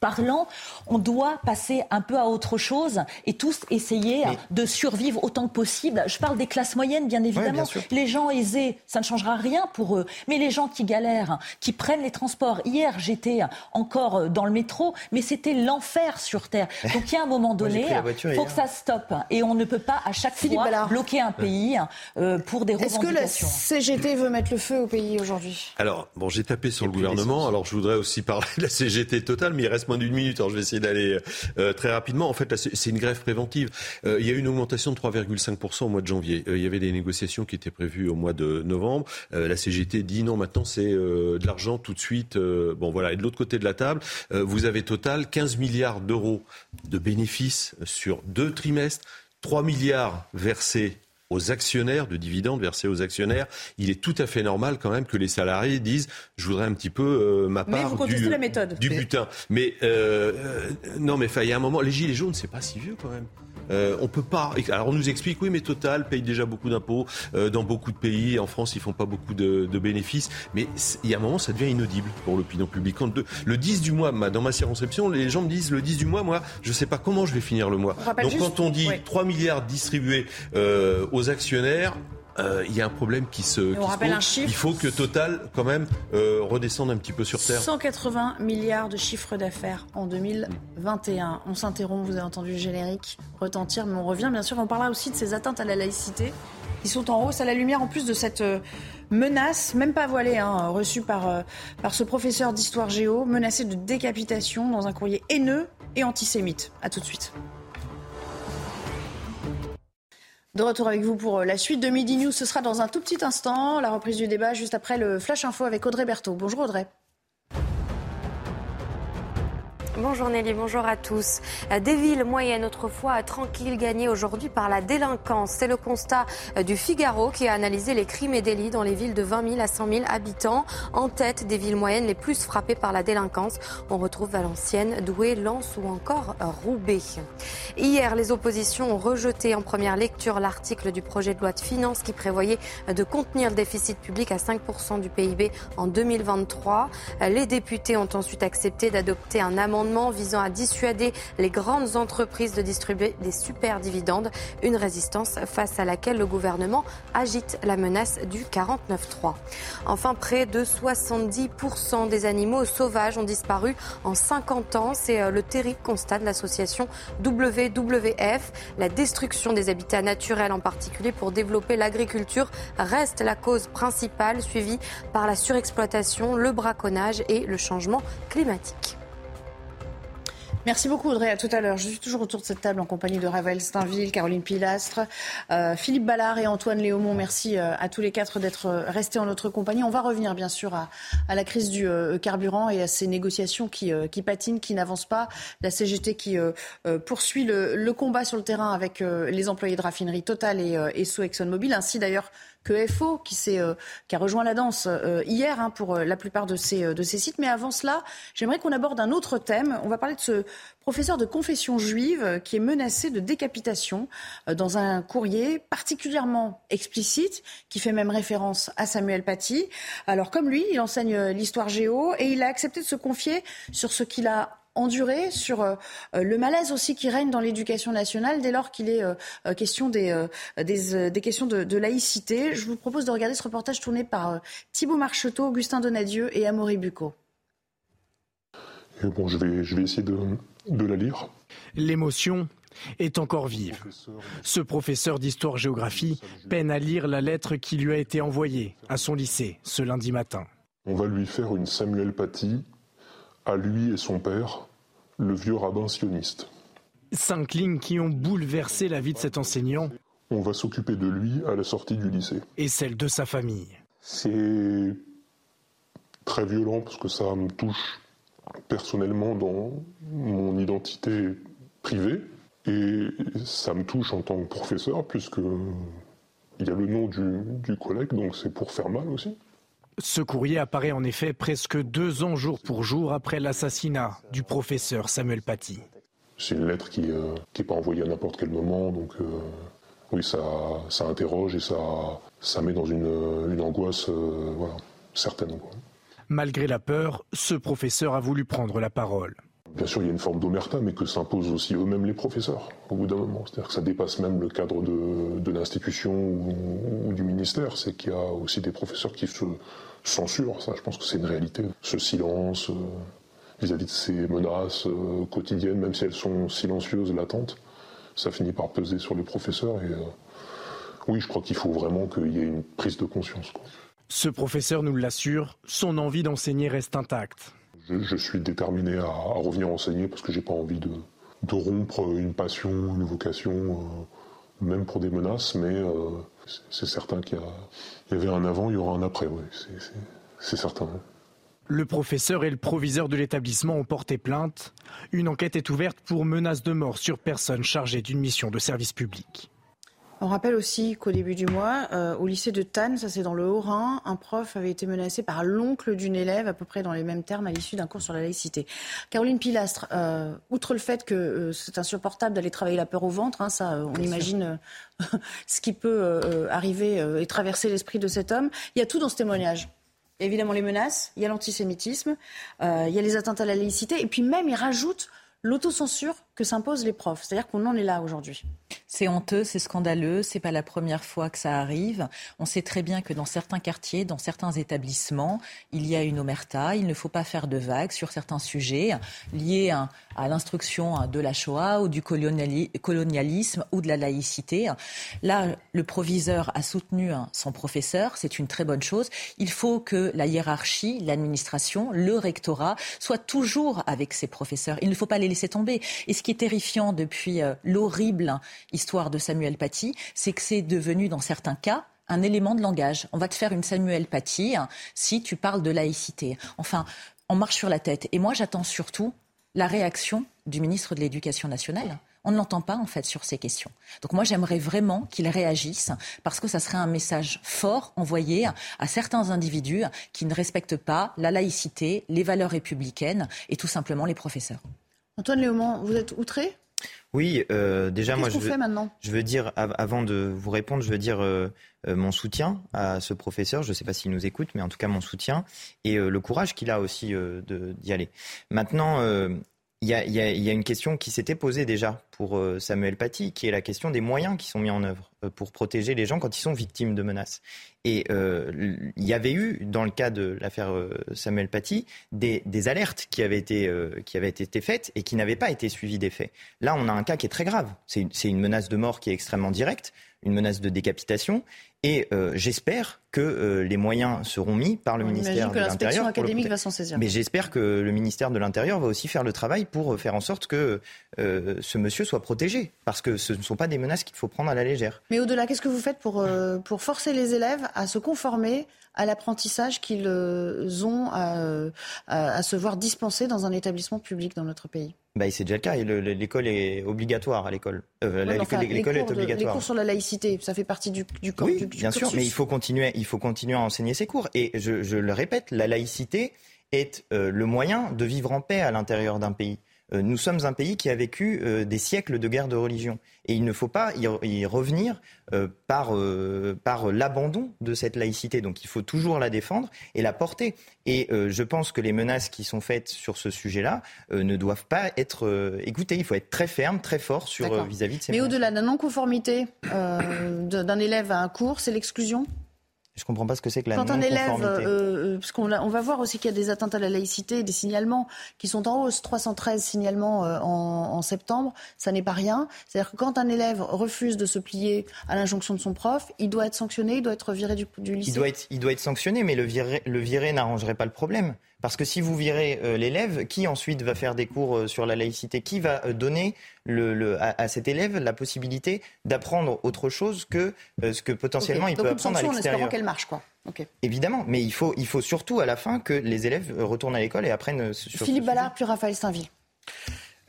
parlant, on doit passer un peu à autre chose et tous essayer de survivre autant que possible. Je parle des classes moyennes, bien évidemment. les gens aisés, ça ne changera rien pour eux. Mais les gens qui galèrent, qui prennent les transports. Hier, j'étais encore dans le métro, mais c'était l'enfer sur Terre. Donc il y a un moment donné, il faut que ça stoppe. Et on ne peut pas à chaque fois bloquer un pays euh, pour des revendications. Est-ce que la CGT veut mettre le feu au pays aujourd'hui? Alors, bon, j'ai tapé sur le gouvernement. Alors, je voudrais aussi parler de la CGT total, mais il reste moins d'une minute, alors je vais essayer d'aller euh, très rapidement. En fait, c'est une grève préventive. Euh, il y a eu une augmentation de 3,5% au mois de janvier. Euh, il y avait des négociations qui étaient prévues au mois de novembre. la CGT dit non, maintenant c'est de l'argent tout de suite. bon, voilà. Et de l'autre côté de la table, vous avez total 15 milliards d'euros de bénéfices sur deux trimestres, 3 milliards versés aux actionnaires, de dividendes versés aux actionnaires, il est tout à fait normal quand même que les salariés disent je voudrais un petit peu euh, ma part du, la méthode. du butin. Mais euh, euh, non, mais il y a un moment, les gilets jaunes, c'est pas si vieux quand même. Euh, on peut pas. Alors on nous explique oui, mais Total paye déjà beaucoup d'impôts euh, dans beaucoup de pays. En France, ils font pas beaucoup de, de bénéfices. Mais il y a un moment, ça devient inaudible pour l'opinion publique. Quand le 10 du mois, dans ma circonscription, les gens me disent le 10 du mois, moi, je sais pas comment je vais finir le mois. Donc quand on dit 3 milliards distribués euh, aux actionnaires, euh, il y a un problème qui se, qui se Il faut que Total, quand même, euh, redescende un petit peu sur terre. 180 milliards de chiffre d'affaires en 2021. On s'interrompt, vous avez entendu le générique retentir, mais on revient bien sûr. On parlera aussi de ces atteintes à la laïcité qui sont en hausse à la lumière en plus de cette euh, menace, même pas voilée, hein, reçue par, par ce professeur d'histoire géo, menacé de décapitation dans un courrier haineux et antisémite. A tout de suite. De retour avec vous pour euh, la suite de Midi News. Ce sera dans un tout petit instant. La reprise du débat juste après le Flash Info avec Audrey Berthaud. Bonjour Audrey. Bonjour Nelly, bonjour à tous. Des villes moyennes autrefois tranquilles gagnées aujourd'hui par la délinquance. C'est le constat du Figaro qui a analysé les crimes et délits dans les villes de 20 000 à 100 000 habitants. En tête des villes moyennes les plus frappées par la délinquance, on retrouve Valenciennes, Douai, Lens ou encore Roubaix. Hier, les oppositions ont rejeté en première lecture l'article du projet de loi de finances qui prévoyait de contenir le déficit public à 5% du PIB en 2023. Les députés ont ensuite accepté d'adopter un amendement visant à dissuader les grandes entreprises de distribuer des super dividendes, une résistance face à laquelle le gouvernement agite la menace du 49-3. Enfin, près de 70% des animaux sauvages ont disparu en 50 ans. C'est euh, le terrible constat de l'association WWF. La destruction des habitats naturels, en particulier pour développer l'agriculture, reste la cause principale, suivie par la surexploitation, le braconnage et le changement climatique. Merci beaucoup Audrey, à tout à l'heure. Je suis toujours autour de cette table en compagnie de Ravel Steinville, Caroline Pilastre, euh, Philippe Ballard et Antoine Léaumont. Merci euh, à tous les quatre d'être euh, restés en notre compagnie. On va revenir bien sûr à, la crise du carburant et à ces négociations qui, qui patinent, qui n'avancent pas. La CGT qui poursuit le, combat sur le terrain avec les employés de raffinerie Total et, et sous ExxonMobil, ainsi d'ailleurs que FO, qui, euh, qui a rejoint la danse euh, hier hein, pour euh, la plupart de ces, de ces sites. Mais avant cela, j'aimerais qu'on aborde un autre thème. On va parler de ce professeur de confession juive qui est menacé de décapitation dans un courrier particulièrement explicite, qui fait même référence à Samuel Paty. Alors comme lui, il enseigne l'histoire géo et il a accepté de se confier sur ce qu'il a enduré, sur euh, le malaise aussi qui règne dans l'éducation nationale dès lors qu'il est euh, euh, question des, des, questions de, laïcité. Je vous propose de regarder ce reportage tourné par Thibault Marcheteau, Augustin Donadieu et Amaury Bucco. bon, je vais, je vais essayer de, de la lire. L'émotion est encore vive. Ce professeur d'histoire-géographie peine à lire la lettre qui lui a été envoyée à son lycée ce lundi matin. On va lui faire une Samuel Paty à lui et son père le vieux rabbin sioniste. Cinq lignes qui ont bouleversé la vie de cet enseignant. On va s'occuper de lui à la sortie du lycée. Et celle de sa famille. C'est très violent parce que ça me touche personnellement dans mon identité privée et ça me touche en tant que professeur puisque il y a le nom du, du collègue donc c'est pour faire mal aussi. Ce courrier apparaît en effet presque deux ans jour pour jour après l'assassinat du professeur Samuel Paty. C'est une lettre qui n'est euh, pas envoyée à n'importe quel moment, donc euh, oui, ça, ça, interroge et ça, ça met dans une, une angoisse euh, voilà, certaine. Malgré la peur, ce professeur a voulu prendre la parole. Bien sûr, il y a une forme d'omerta, mais que s'imposent aussi eux-mêmes les professeurs, au bout d'un moment. C'est-à-dire que ça dépasse même le cadre de, de l'institution ou, ou, du ministère. C'est qu'il y a aussi des professeurs qui se censure. Ça, je pense que c'est une réalité. Ce silence euh, vis-à-vis de ces menaces euh, quotidiennes, même si elles sont silencieuses, latentes, ça finit par peser sur les professeurs. Et euh, oui, je crois qu'il faut vraiment qu'il y ait une prise de conscience. Ce professeur nous l'assure, son envie d'enseigner reste intacte. Je, suis déterminé à, revenir enseigner parce que j'ai pas envie de, de, rompre une passion, une vocation, même pour des menaces, mais c'est certain qu'il y, avait un avant, il y aura un après, c'est certain. Le professeur et le proviseur de l'établissement ont porté plainte. Une enquête est ouverte pour menace de mort sur personne chargée d'une mission de service public. On rappelle aussi qu'au début du mois, euh, au lycée de Tannes, ça c'est dans le Haut-Rhin, un prof avait été menacé par l'oncle d'une élève, à peu près dans les mêmes termes, à l'issue d'un cours sur la laïcité. Caroline Pilastre, euh, outre le fait que euh, c'est insupportable d'aller travailler la peur au ventre, hein, ça, on imagine ce qui peut arriver et traverser l'esprit de cet homme, il y a tout dans ce témoignage. évidemment les menaces, il y a l'antisémitisme, il y a les atteintes à la laïcité, et puis même il rajoute l'autocensure que s'imposent les profs. C'est-à-dire qu'on en est là aujourd'hui. C'est honteux, c'est scandaleux, c'est pas la première fois que ça arrive. On sait très bien que dans certains quartiers, dans certains établissements, il y a une omerta. Il ne faut pas faire de vagues sur certains sujets liés à, l'instruction de la Shoah ou du colonialisme ou de la laïcité. Là, le proviseur a soutenu son professeur, c'est une très bonne chose. Il faut que la hiérarchie, l'administration, le rectorat soient toujours avec ses professeurs. Il ne faut pas les laisser tomber. Qui est terrifiant depuis euh, l'horrible histoire de Samuel Paty, c'est que c'est devenu, dans certains cas, un élément de langage. On va te faire une Samuel Paty hein, si tu parles de laïcité. Enfin, on marche sur la tête. Et moi, j'attends surtout la réaction du ministre de l'Éducation nationale. On ne l'entend pas en fait sur ces questions. Donc moi j'aimerais vraiment qu'il réagisse parce que ça serait un message fort envoyé à certains individus qui ne respectent pas la laïcité, les valeurs républicaines et tout simplement les professeurs. Antoine Léaumont, vous êtes outré? Oui, euh, déjà moi je veux, je veux dire avant de vous répondre, je veux dire euh, euh, mon soutien à ce professeur. Je ne sais pas s'il nous écoute, mais en tout cas mon soutien et le courage qu'il a aussi d'y aller. Maintenant, il y, a, une question qui s'était posée déjà pour euh, Samuel Paty, qui est la question des moyens qui sont mis en œuvre euh, pour protéger les gens quand ils sont victimes de menaces. Et euh, il y avait eu, dans le cas de l'affaire Samuel Paty, des, alertes qui avaient, été, qui avaient été faites et qui n'avaient pas été suivies des faits. Là, on a un cas qui est très grave. C'est une menace de mort qui est extrêmement directe, une menace de décapitation. Et euh, j'espère que euh, les moyens seront mis par le ministère de l'Intérieur. académique va s'en saisir. Mais j'espère que le ministère de l'Intérieur va aussi faire le travail pour faire en sorte que ce monsieur soit protégé. Parce que ce ne sont pas des menaces qu'il faut prendre à la légère. Mais au-delà, qu'est-ce que vous faites pour, pour forcer les élèves à se conformer à l'apprentissage qu'ils ont à, se voir dispenser dans un établissement public dans notre pays? Bah, c'est déjà le cas. L'école est obligatoire à l'école. Euh, l'école est obligatoire. les cours sur la laïcité, ça fait partie du, du, oui, bien sûr, mais il faut continuer. Il faut continuer à enseigner ces cours. Et je, le répète, la laïcité est euh, le moyen de vivre en paix à l'intérieur d'un pays. Euh, nous sommes un pays qui a vécu euh, des siècles de guerre de religion. Et il ne faut pas y, revenir euh, par, par l'abandon de cette laïcité. Donc il faut toujours la défendre et la porter. Et je pense que les menaces qui sont faites sur ce sujet-là ne doivent pas être écoutées. Il faut être très ferme, très fort sur vis-à-vis de ces Mais au-delà de la non-conformité d'un élève à un cours, c'est l'exclusion? Je ne comprends pas ce que c'est que la Quand un élève, euh, euh, parce qu'on on va voir aussi qu'il y a des atteintes à la laïcité, des signalements qui sont en hausse, 313 signalements euh, en, septembre, ça n'est pas rien. C'est-à-dire que quand un élève refuse de se plier à l'injonction de son prof, il doit être sanctionné, il doit être viré du, lycée. Il doit être, il doit être sanctionné, mais le virer, le virer n'arrangerait pas le problème. Parce que si vous virez euh, l'élève, qui ensuite va faire des cours euh, sur la laïcité Qui va euh, donner le, à, cet élève la possibilité d'apprendre autre chose que ce que potentiellement il peut apprendre à l'extérieur en qu'elle marche, quoi. Évidemment, mais il faut, il faut surtout à la fin que les élèves retournent à l'école et apprennent sur Philippe Ballard, puis Raphaël Saint-Ville.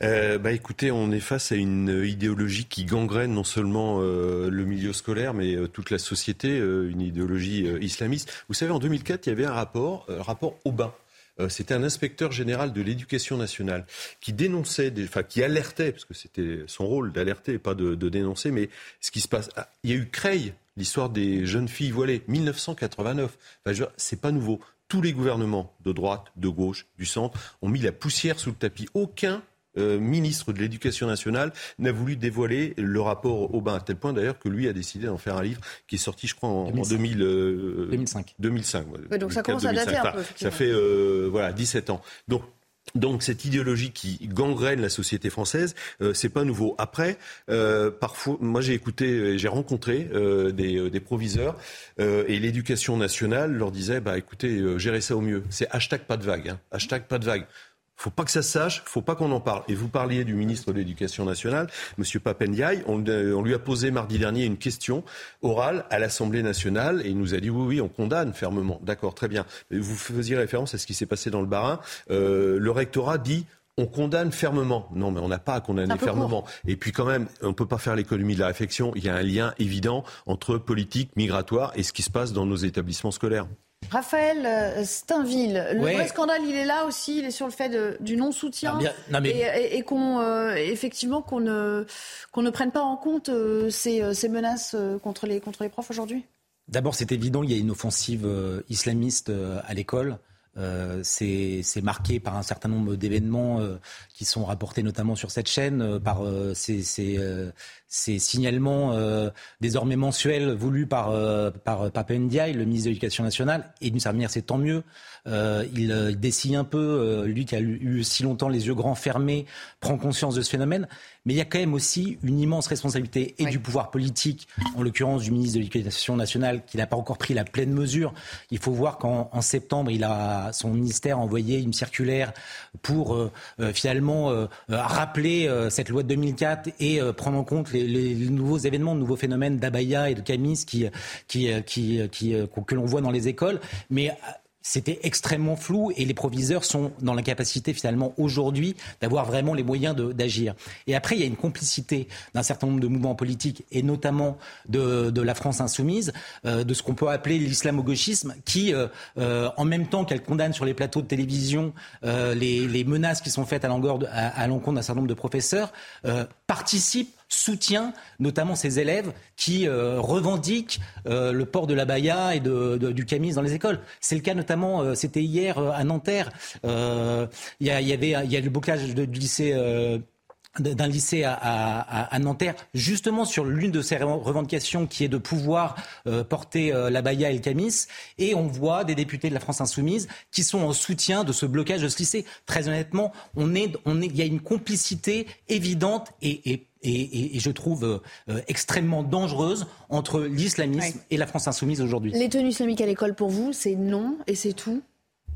bah écoutez, on est face à une idéologie qui gangrène non seulement le milieu scolaire, mais toute la société, une idéologie islamiste. Vous savez, en 2004, il y avait un rapport, rapport Aubin, euh, c'était un inspecteur général de l'éducation nationale qui dénonçait, enfin qui alertait, parce que c'était son rôle d'alerter, pas de, dénoncer, mais ce qui se passe. Ah, il y a eu Creil, l'histoire des jeunes filles voilées, 1989. Enfin, c'est pas nouveau. Tous les gouvernements de droite, de gauche, du centre ont mis la poussière sous le tapis. Aucun euh, ministre de l'Éducation nationale n'a voulu dévoiler le rapport Aubin, à tel point d'ailleurs que lui a décidé d'en faire un livre qui est sorti, je crois, en, 2005. 2005. donc ça commence à dater un peu. ça fait euh, voilà 17 ans. Donc donc cette idéologie qui gangrène la société française, euh, c'est pas nouveau. Après, parfois, moi j'ai écouté, j'ai rencontré des, proviseurs et l'éducation nationale leur disait, bah écoutez, gérez ça au mieux. C'est hashtag pas de vague, hein. hashtag pas de vague faut pas que ça se sache, faut pas qu'on en parle. Et vous parliez du ministre de l'Éducation nationale, Monsieur Papendiaï. On, on, lui a posé mardi dernier une question orale à l'Assemblée nationale et il nous a dit oui, oui, on condamne fermement. D'accord, très bien. Vous faisiez référence à ce qui s'est passé dans le Barin. Euh, le rectorat dit on condamne fermement. Non, mais on n'a pas à condamner fermement. Et puis quand même, on ne peut pas faire l'économie de la réflexion. Il y a un lien évident entre politique migratoire et ce qui se passe dans nos établissements scolaires. Raphaël euh, Steinville, le vrai scandale, il est là aussi, il est sur le fait du non-soutien et, qu'on euh, effectivement qu'on ne, qu'on ne prenne pas en compte euh, ces, menaces contre les, contre les profs aujourd'hui. D'abord, c'est évident, il y a une offensive islamiste à l'école. c'est marqué par un certain nombre d'événements qui sont rapportés notamment sur cette chaîne, par ces, ces signalements euh, désormais mensuels voulus par, euh, par Papa Ndiaye, le ministre de l'Éducation nationale, et d'une certaine manière c'est tant mieux. Euh, il, il dessille un peu, lui qui a eu si longtemps les yeux grands fermés, prend conscience de ce phénomène. Mais il y a quand même aussi une immense responsabilité et du pouvoir politique, en l'occurrence du ministre de l'Éducation nationale, qui n'a pas encore pris la pleine mesure. Il faut voir qu'en septembre, il a son ministère envoyé une circulaire pour finalement rappeler cette loi de 2004 et prendre en compte les les, nouveaux événements, de nouveaux phénomènes d'abaya et de camis qui, qui, qui, qui, que l'on voit dans les écoles. Mais c'était extrêmement flou et les proviseurs sont dans l'incapacité finalement aujourd'hui d'avoir vraiment les moyens d'agir. Et après, il y a une complicité d'un certain nombre de mouvements politiques et notamment de, la France insoumise, euh, de ce qu'on peut appeler l'islamo-gauchisme, qui, euh, euh, en même temps qu'elle condamne sur les plateaux de télévision les, les, menaces qui sont faites à l'encontre d'un certain nombre de professeurs, participe soutient notamment ces élèves qui euh, revendiquent euh, le port de la baya et de, du camis dans les écoles. C'est le cas notamment, euh, c'était hier à Nanterre. Il y, avait, il y a le bocage du lycée d'un lycée à, à, à, Nanterre, justement sur l'une de ces revendications qui est de pouvoir porter la baya et le camis. Et on voit des députés de la France insoumise qui sont en soutien de ce blocage de ce lycée. Très honnêtement, on est, on est, il y a une complicité évidente et, et et, je trouve euh, extrêmement dangereuse entre l'islamisme et la France insoumise aujourd'hui. Les tenues islamiques à l'école pour vous, c'est non et c'est tout?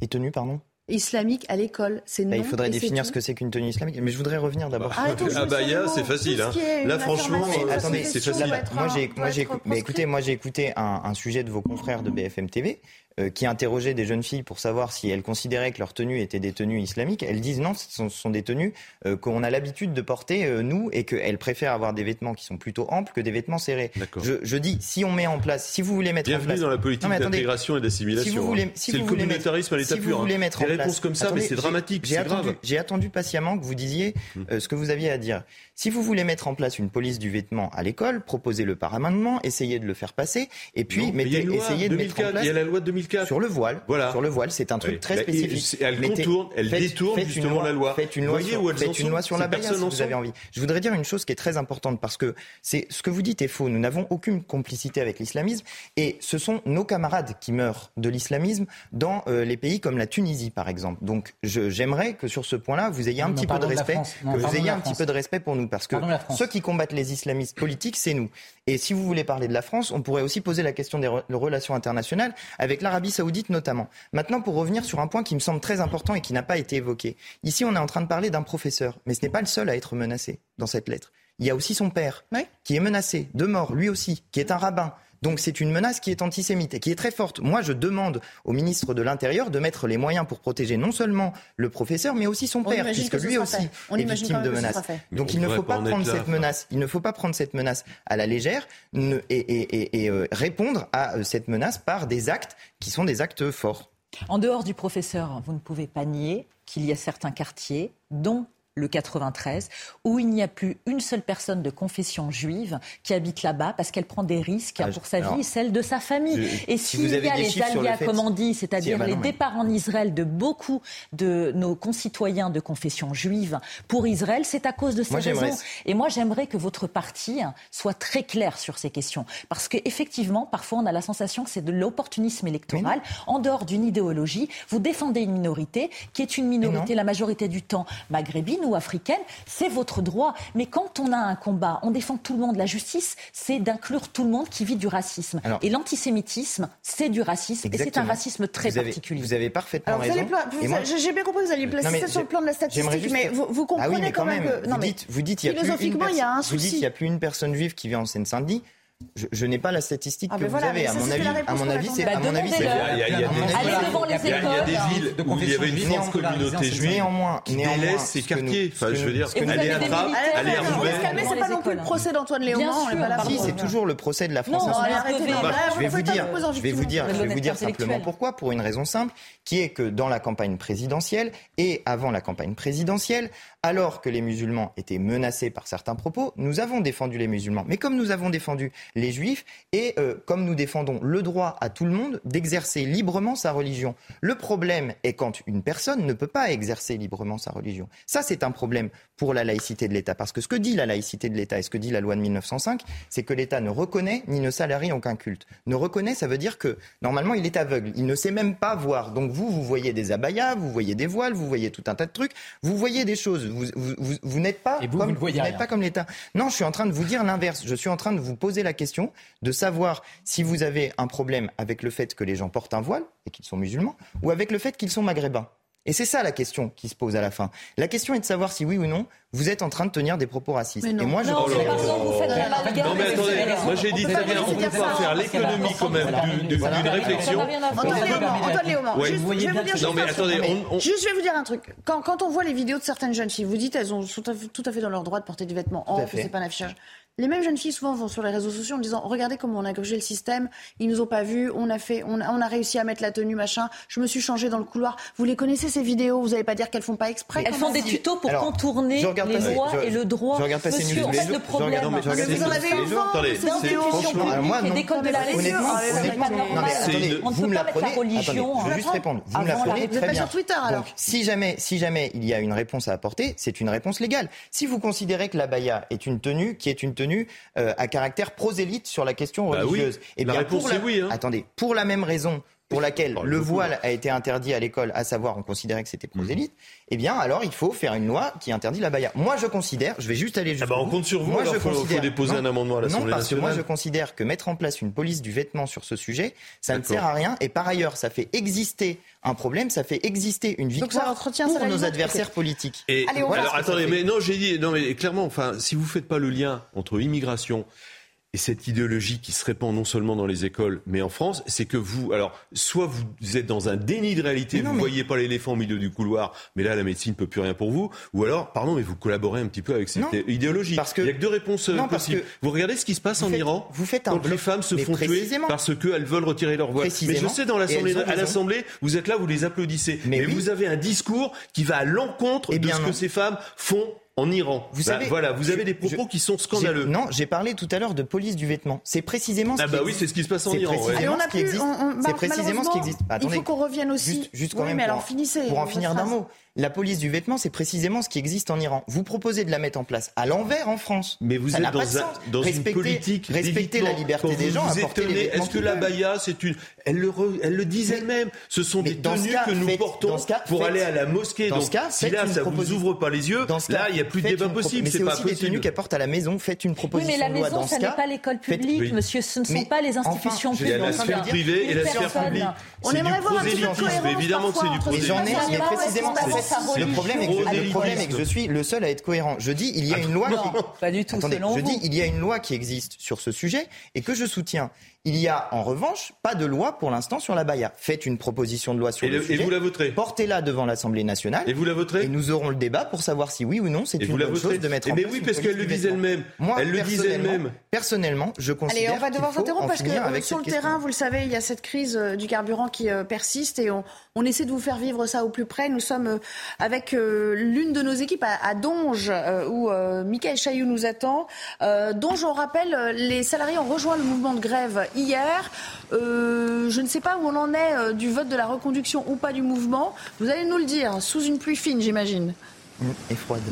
Les tenues, pardon? Islamique à l'école. C'est bah, Il faudrait définir ce que c'est qu'une tenue islamique. Mais je voudrais revenir d'abord. Ah, ah bah, c'est facile. Hein. Là, franchement, attendez, c'est facile. Moi, j'ai, moi, j'ai, mais écoutez, moi, j'ai écouté un, un, sujet de vos confrères de BFM TV euh, qui interrogeaient des jeunes filles pour savoir si elles considéraient que leurs tenues étaient des tenues islamiques, elles disent non, ce sont, des tenues euh, qu'on a l'habitude de porter, euh, nous, et qu'elles préfèrent avoir des vêtements qui sont plutôt amples que des vêtements serrés. Je, je, dis, si on met en place, si vous voulez mettre Bienvenue en place... dans la politique d'intégration et d'assimilation. Si vous voulez, si c'est le communautarisme à l'état pur. Vous voulez mettre des réponses comme ça, mais c'est dramatique, c'est grave. J'ai attendu patiemment que vous disiez hum. ce que vous aviez à dire. Si vous voulez mettre en place une police du vêtement à l'école, proposez-le par amendement, essayez de le faire passer, et puis mettez, essayez de mettre en place... Il y a la loi de 2004. Sur le voile. Voilà. Sur le voile, c'est un truc très spécifique. Elle contourne, elle détourne justement la loi. Faites une loi, sur, faites une loi sur la baya si vous avez envie. Je voudrais dire une chose qui est très importante parce que c'est ce que vous dites est faux. Nous n'avons aucune complicité avec l'islamisme et ce sont nos camarades qui meurent de l'islamisme dans euh, les pays comme la Tunisie par exemple. Donc j'aimerais que sur ce point-là vous ayez un petit peu de respect, que vous ayez un petit peu de respect pour nous parce que ceux qui combattent les islamistes politiques c'est nous. Et si vous voulez parler de la France, on pourrait aussi poser la question des relations internationales avec l'Arabie saoudite notamment. Maintenant, pour revenir sur un point qui me semble très important et qui n'a pas été évoqué. Ici, on est en train de parler d'un professeur, mais ce n'est pas le seul à être menacé dans cette lettre. Il y a aussi son père, qui est menacé de mort, lui aussi, qui est un rabbin. Donc c'est une menace qui est antisémite et qui est très forte. Moi, je demande au ministre de l'Intérieur de mettre les moyens pour protéger non seulement le professeur, mais aussi son père, puisque lui aussi est victime de menaces. Donc il ne faut pas prendre cette menace. Il ne faut pas prendre cette menace à la légère et, euh, répondre à euh, cette menace par des actes qui sont des actes forts. En dehors du professeur, vous ne pouvez pas nier qu'il y a certains quartiers, dont le 93, où il n'y a plus une seule personne de confession juive qui habite là-bas parce qu'elle prend des risques ah, pour sa vie et celle de sa famille. et s'il y a les alias, comme on dit, c'est-à-dire les départs en Israël de beaucoup de nos concitoyens de confession juive pour Israël, c'est à cause de ces raisons. Et moi, j'aimerais que votre parti soit très clair sur ces questions. Parce qu'effectivement, parfois, on a la sensation que c'est de l'opportunisme électoral. En dehors d'une idéologie, vous défendez une minorité qui est une minorité la majorité du temps maghrébine ou africaine, c'est votre droit. Mais quand on a un combat, on défend tout le monde. La justice, c'est d'inclure tout le monde qui vit du racisme. et l'antisémitisme, c'est du racisme. Et c'est un racisme très particulier. Vous avez parfaitement raison. J'ai bien compris, vous allez placer ça sur le plan de la statistique, mais vous, ah comprenez quand, même, que... Non, vous dites, vous dites, il y a plus une il y a un souci. Vous dites, il n'y a plus une personne juive qui vit en Seine-Saint-Denis. Je, n'ai pas la statistique ah, que vous avez. À mon, avis, à mon avis, c'est. À mon avis, c'est. Il y a des villes où il y avait une forte communauté juive néanmoins, qui délaisse ces quartiers. Enfin, je veux dire, aller à Trappes, aller à Roubaix. C'est pas non plus le procès d'Antoine Léon. Si, c'est toujours le procès de la France Je vais vous dire, je vais vous dire, je vais vous dire simplement pourquoi. Pour une raison simple, qui est que dans la campagne présidentielle et avant la campagne présidentielle, alors que les musulmans étaient menacés par certains propos, nous avons défendu les musulmans. Mais comme nous avons défendu les juifs et euh, comme nous défendons le droit à tout le monde d'exercer librement sa religion. Le problème est quand une personne ne peut pas exercer librement sa religion. Ça, c'est un problème pour la laïcité de l'État. Parce que ce que dit la laïcité de l'État et ce que dit la loi de 1905, c'est que l'État ne reconnaît ni ne salarie aucun culte. Ne reconnaît, ça veut dire que normalement, il est aveugle. Il ne sait même pas voir. Donc vous, vous voyez des abayas, vous voyez des voiles, vous voyez tout un tas de trucs, vous voyez des choses vous, n'êtes pas, comme, pas comme l'État. Non, je suis en train de vous dire l'inverse. Je suis en train de vous poser la question de savoir si vous avez un problème avec le fait que les gens portent un voile et qu'ils sont musulmans ou avec le fait qu'ils sont maghrébins. Et c'est ça la question qui se pose à la fin. La question est de savoir si oui ou non vous êtes en train de tenir des propos racistes. Et moi, je non, pense que... Non mais attendez, moi j'ai dit très bien, on ne peut pas faire l'économie quand même d'une réflexion. Antoine Léaumont, juste, je vais vous dire non, mais attendez, juste, je vais vous dire un truc. Quand, quand on voit les vidéos de certaines jeunes filles, vous dites elles sont tout à fait dans leur droit de porter des vêtements en, c'est pas un affichage. Les mêmes jeunes filles souvent vont sur les réseaux sociaux en disant regardez comment on a grugé le système, ils nous ont pas vus, on a fait, on a, on a réussi à mettre la tenue machin. Je me suis changée dans le couloir. Vous les connaissez ces vidéos Vous n'allez pas dire qu'elles font pas exprès? Elles font des tutos pour contourner les lois et le droit. Je regarde pas ces news. le problème. Non, mais je regarde vous en avez eu Attendez, franchement, alors moi non. D'école de la honnêtement, attendez, vous me l'apprenez. Attendez, je veux juste répondre. Vous me l'apprenez très bien. sur Twitter alors. Si jamais, si jamais il y a une réponse à apporter, c'est une réponse légale. Si vous considérez que la baya est une tenue qui est une tenue à caractère prosélyte sur la question bah religieuse. Oui. Et bien, la réponse est oui. Hein. Attendez, pour la même raison pour laquelle le voile a été interdit à l'école, à savoir on considérait que c'était prosélyte, mmh. eh bien alors il faut faire une loi qui interdit la baya. Moi je considère, je vais juste aller jusqu'au ah bah on compte sur vous, moi, alors je faut, considère, faut déposer non, un amendement à l'Assemblée nationale. Non, parce que moi je considère que mettre en place une police du vêtement sur ce sujet, ça ne sert à rien et par ailleurs ça fait exister un problème, ça fait exister une victoire pour nos adversaires politiques. Et Allez, alors attendez, mais non, j'ai dit non mais clairement enfin si vous faites pas le lien entre immigration et cette idéologie qui se répand non seulement dans les écoles, mais en France, c'est que vous, alors, soit vous êtes dans un déni de réalité, vous ne voyez pas l'éléphant au milieu du couloir, mais là, la médecine ne peut plus rien pour vous, ou alors, pardon, mais vous collaborez un petit peu avec cette idéologie. Parce que... Il n'y a que deux réponses euh, possibles. Vous regardez ce qui se passe en Iran, vous faites un quand les femmes se font tuer parce qu'elles veulent retirer leur voix. Mais je sais, dans l'Assemblée, à l'Assemblée, vous êtes là, vous les applaudissez. Mais, mais vous avez un discours qui va à l'encontre eh de ce que ces femmes font en Iran. Vous bah, savez, voilà, vous avez des propos qui sont scandaleux. Non, j'ai parlé tout à l'heure de police du vêtement. C'est précisément ce ah bah oui, c'est ce qui se passe en Iran. C'est précisément ce qui existe. il faut qu'on revienne aussi. Juste, juste quand oui, même mais pour, alors finissez. Pour en finir d'un mot. La police du vêtement, c'est précisément ce qui existe en Iran. Vous proposez de la mettre en place à l'envers en France. Mais vous Ça êtes n'a dans, pas de un, sens. dans respecter, une politique respecter la liberté des gens. Est-ce que la baya, c'est une Elle le, re... elle le dit elle-même. Ce sont des tenues cas, que nous faites, portons cas, pour faites, aller à la mosquée. Dans Donc, ce cas, si là, ça vous ouvre pas les yeux, là, il n'y a plus de débat possible. C'est pas aussi des tenues qu'elle porte à la maison. Faites une proposition Oui, mais la maison, dans ça ce n'est pas l'école publique, monsieur. Ce ne sont pas les institutions a la sphère privée et la sphère publique. On aimerait voir un petit peu de. Évidemment que c'est du prosélytisme. Mais précisément, le problème est que je suis le seul à être cohérent. Je dis, il y a une loi qui... Pas du tout, Attendez, je dis, il y a une loi qui existe sur ce sujet et que je soutiens. Il y a en revanche pas de loi pour l'instant sur la baya. Faites une proposition de loi sur et le, le, sujet. Et vous la voterez. Portez-la devant l'Assemblée nationale. Et vous la voterez. Et nous aurons le débat pour savoir si oui ou non c'est une vous la bonne chose de mettre et en mais place. oui, parce qu'elle le disait elle-même. Moi, Elle le disait elle-même. Personnellement, je considère. Allez, on va devoir s'interrompre parce que sur le terrain, vous le savez, il y a cette crise euh, du carburant qui euh, persiste et on, on, essaie de vous faire vivre ça au plus près. Nous sommes euh, avec l'une de nos équipes à, Donge où Michael Chailloux nous attend. Donge, on rappelle, les salariés ont rejoint le mouvement de grève hier. Euh, je ne sais pas où on en est euh, du vote de la reconduction ou pas du mouvement. Vous allez nous le dire, sous une pluie fine, j'imagine. Mmh, et froide.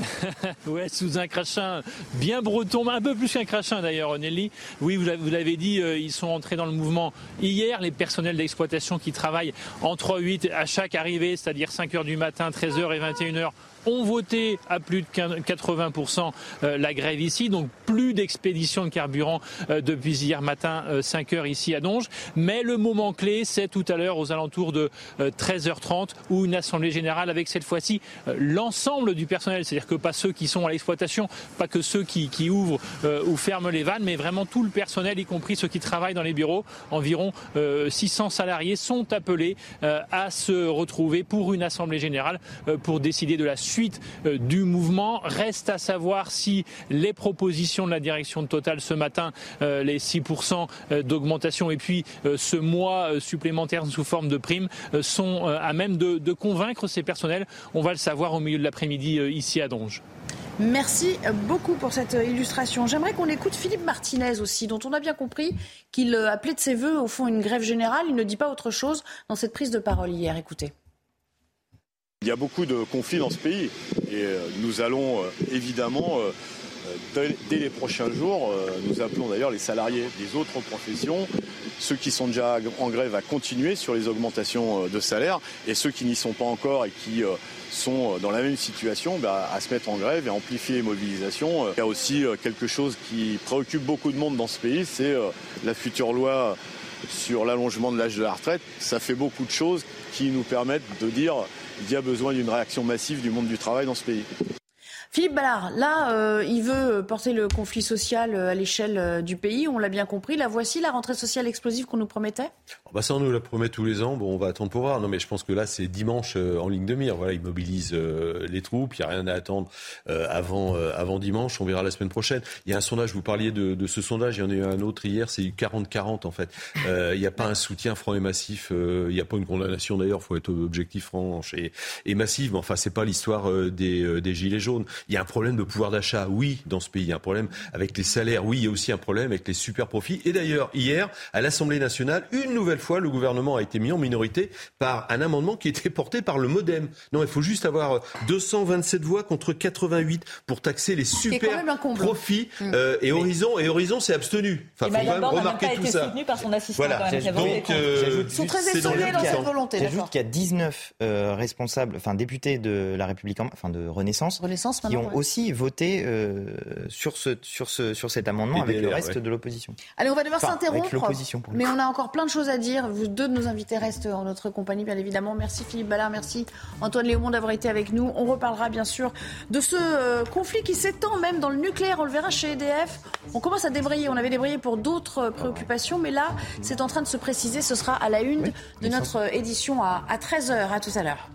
ouais, sous un crachin bien breton, un peu plus qu'un crachin d'ailleurs, Nelly. Oui, vous l'avez dit, euh, ils sont entrés dans le mouvement hier. Les personnels d'exploitation qui travaillent en 3-8 à chaque arrivée, c'est-à-dire 5h du matin, 13h et 21h, ont voté à plus de 80% la grève ici, donc plus d'expédition de carburant depuis hier matin 5 heures ici à Donge. Mais le moment clé, c'est tout à l'heure aux alentours de 13h30 où une assemblée générale avec cette fois-ci l'ensemble du personnel, c'est-à-dire que pas ceux qui sont à l'exploitation, pas que ceux qui, qui ouvrent ou ferment les vannes, mais vraiment tout le personnel, y compris ceux qui travaillent dans les bureaux. Environ 600 salariés sont appelés à se retrouver pour une assemblée générale pour décider de la suite suite du mouvement. Reste à savoir si les propositions de la direction de Total ce matin, les 6% d'augmentation et puis ce mois supplémentaire sous forme de prime, sont à même de, de convaincre ces personnels. On va le savoir au milieu de l'après-midi ici à Donge. Merci beaucoup pour cette illustration. J'aimerais qu'on écoute Philippe Martinez aussi, dont on a bien compris qu'il appelait de ses voeux au fond une grève générale. Il ne dit pas autre chose dans cette prise de parole hier. Écoutez. Il y a beaucoup de conflits dans ce pays et nous allons évidemment, dès les prochains jours, nous appelons d'ailleurs les salariés des autres professions, ceux qui sont déjà en grève à continuer sur les augmentations de salaire et ceux qui n'y sont pas encore et qui sont dans la même situation bah, à se mettre en grève et amplifier les mobilisations. Il y a aussi quelque chose qui préoccupe beaucoup de monde dans ce pays, c'est la future loi sur l'allongement de l'âge de la retraite. Ça fait beaucoup de choses qui nous permettent de dire il y a besoin d'une réaction massive du monde du travail dans ce pays. Philippe Ballard, là, euh, il veut porter le conflit social euh, à l'échelle euh, du pays, on l'a bien compris. La voici, la rentrée sociale explosive qu'on nous promettait? Oh, bah Ça, on nous la promet tous les ans. Bon, on va attendre pour voir. Non, mais je pense que là, c'est dimanche en ligne de mire. Voilà, ils mobilisent les troupes. Il n'y a rien à attendre avant, avant dimanche. On verra la semaine prochaine. Il y a un sondage, vous parliez de, de ce sondage. Il y en a eu un autre hier. C'est 40-40, en fait. il n'y a pas un soutien franc et massif. il n'y a pas une condamnation, d'ailleurs. Il faut être objectif, franche et, et massif. Mais enfin, c'est pas l'histoire des, des gilets jaunes. Il y a un problème de pouvoir d'achat, oui, dans ce pays. Il y a un problème avec les salaires, oui. Il y a aussi un problème avec les super profits. Et d'ailleurs, hier, à l'Assemblée nationale, une nouvelle fois, le gouvernement a été mis en minorité par un amendement qui était porté par le MoDem. Non, il faut juste avoir 227 voix contre 88 pour taxer les super profits. Mmh. Euh, et Horizon, et Horizon s'est abstenu. Enfin, faut quand même remarquer tout ça. soutenu par son assistant. Voilà. Donc, euh, Ils sont très étonnés dans cette volonté. J'ajoute qu'il y a 19 euh, responsables, enfin députés de la République, enfin de Renaissance, Renaissance qui ont aussi voté euh, sur, ce, sur, ce, sur cet amendement avec le reste de l'opposition. Allez, on va devoir s'interrompre. Mais on a encore plein de choses à dire. Vous, deux de nos invités restent en notre compagnie, bien évidemment. Merci Philippe Ballard, merci Antoine Léaumont d'avoir été avec nous. On reparlera bien sûr de ce euh, conflit qui s'étend même dans le nucléaire. On le verra chez EDF. On commence à débrayer. On avait débrayé pour d'autres préoccupations, mais là, c'est en train de se préciser. Ce sera à la une de notre édition à, à 13h. À tout à l'heure.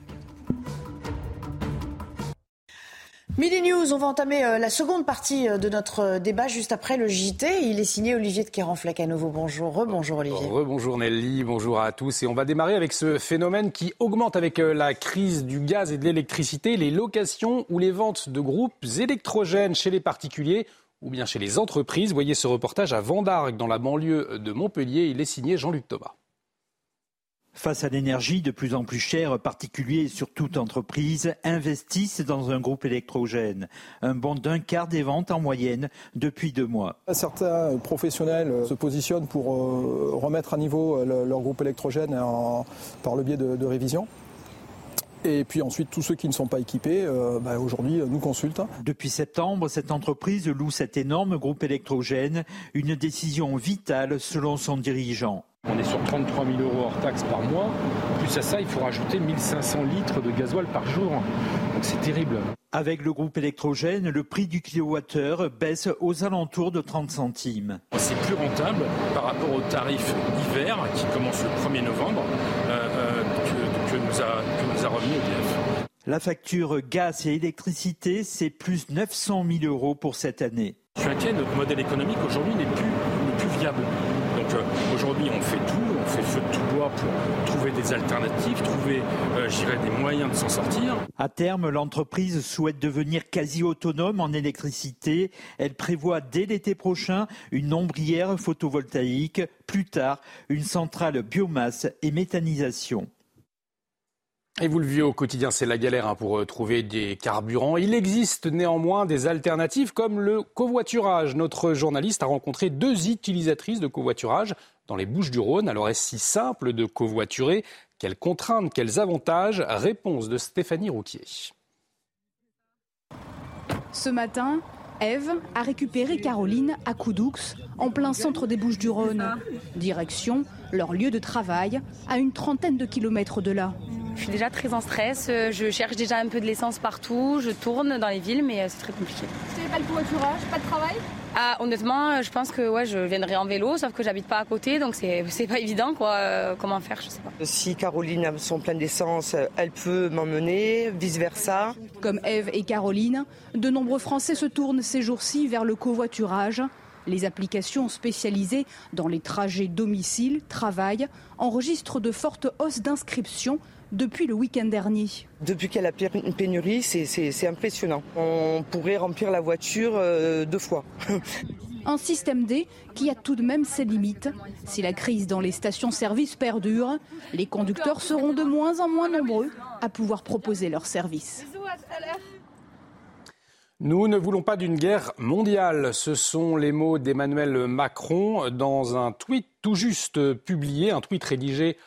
Midi News, on va entamer euh, la seconde partie euh, de notre euh, débat juste après le JT. Il est signé Olivier de Kéranfleck à nouveau. Bonjour, rebonjour Olivier. Rebonjour Nelly, bonjour à tous. Et on va démarrer avec ce phénomène qui augmente avec la crise du gaz et de l'électricité, les locations ou les ventes de groupes électrogènes chez les particuliers ou bien chez les entreprises. Voyez ce reportage à Vendargue dans la banlieue de Montpellier. Il est signé Jean-Luc Thomas. Face à l'énergie de plus en plus chère, particuliers et surtout entreprises investissent dans un groupe électrogène. Un bond d'un quart des ventes en moyenne depuis deux mois. Certains professionnels se positionnent pour euh, remettre à niveau euh, leur groupe électrogène par le biais de, révision. Et puis ensuite, tous ceux qui ne sont pas équipés, euh, bah, aujourd'hui, nous consultent. Depuis septembre, cette entreprise loue cet énorme groupe électrogène, une décision vitale selon son dirigeant. On est sur 33 000 euros hors taxes par mois. Plus à ça, il faut rajouter 1500 litres de gasoil par jour. Donc c'est terrible. Avec le groupe électrogène, le prix du kilowattheure baisse aux alentours de 30 centimes. C'est plus rentable par rapport au tarif hiver qui commence le 1er novembre euh, euh, que, nous a, que nous a remis EDF. La facture gaz et électricité, c'est plus 900 000 euros pour cette année. Je suis inquiet, notre modèle économique aujourd'hui n'est plus, plus viable. Aujourd'hui, on fait tout, on fait feu de tout bois pour trouver des alternatives, trouver, euh, des moyens de s'en sortir. À terme, l'entreprise souhaite devenir quasi autonome en électricité. Elle prévoit dès l'été prochain une ombrière photovoltaïque, plus tard une centrale biomasse et méthanisation. Et vous le vivez au quotidien, c'est la galère hein, pour euh, trouver des carburants. Il existe néanmoins des alternatives comme le covoiturage. Notre journaliste a rencontré deux utilisatrices de covoiturage dans les Bouches du Rhône. Alors est-ce si simple de covoiturer? Quelles contraintes, quels avantages? Réponse de Stéphanie Rouquier. Ce matin, Eve a récupéré Caroline à Coudoux, en plein centre des Bouches du Rhône. Direction leur lieu de travail, à une trentaine de kilomètres de là. Je suis déjà très en stress, euh, je cherche déjà un peu de l'essence partout, je tourne dans les villes, mais euh, c'est très compliqué. Vous n'avez pas le covoiturage, pas de travail? Ah, honnêtement, je pense que ouais, je viendrai en vélo, sauf que j'habite pas à côté, donc c'est, c'est pas évident, quoi. Euh, comment faire, je sais pas. Si Caroline a son plein d'essence, elle peut m'emmener, vice versa. Comme Eve et Caroline, de nombreux Français se tournent ces jours-ci vers le covoiturage. Les applications spécialisées dans les trajets domicile-travail enregistrent de fortes hausses d'inscriptions depuis le week-end dernier. Depuis qu'il y a la pénurie, c'est impressionnant. On pourrait remplir la voiture euh, deux fois. Un système D qui a tout de même ses limites. Si la crise dans les stations-service perdure, les conducteurs seront de moins en moins nombreux à pouvoir proposer leurs services. Nous ne voulons pas d'une guerre mondiale. Ce sont les mots d'Emmanuel Macron dans un tweet tout juste publié, un tweet rédigé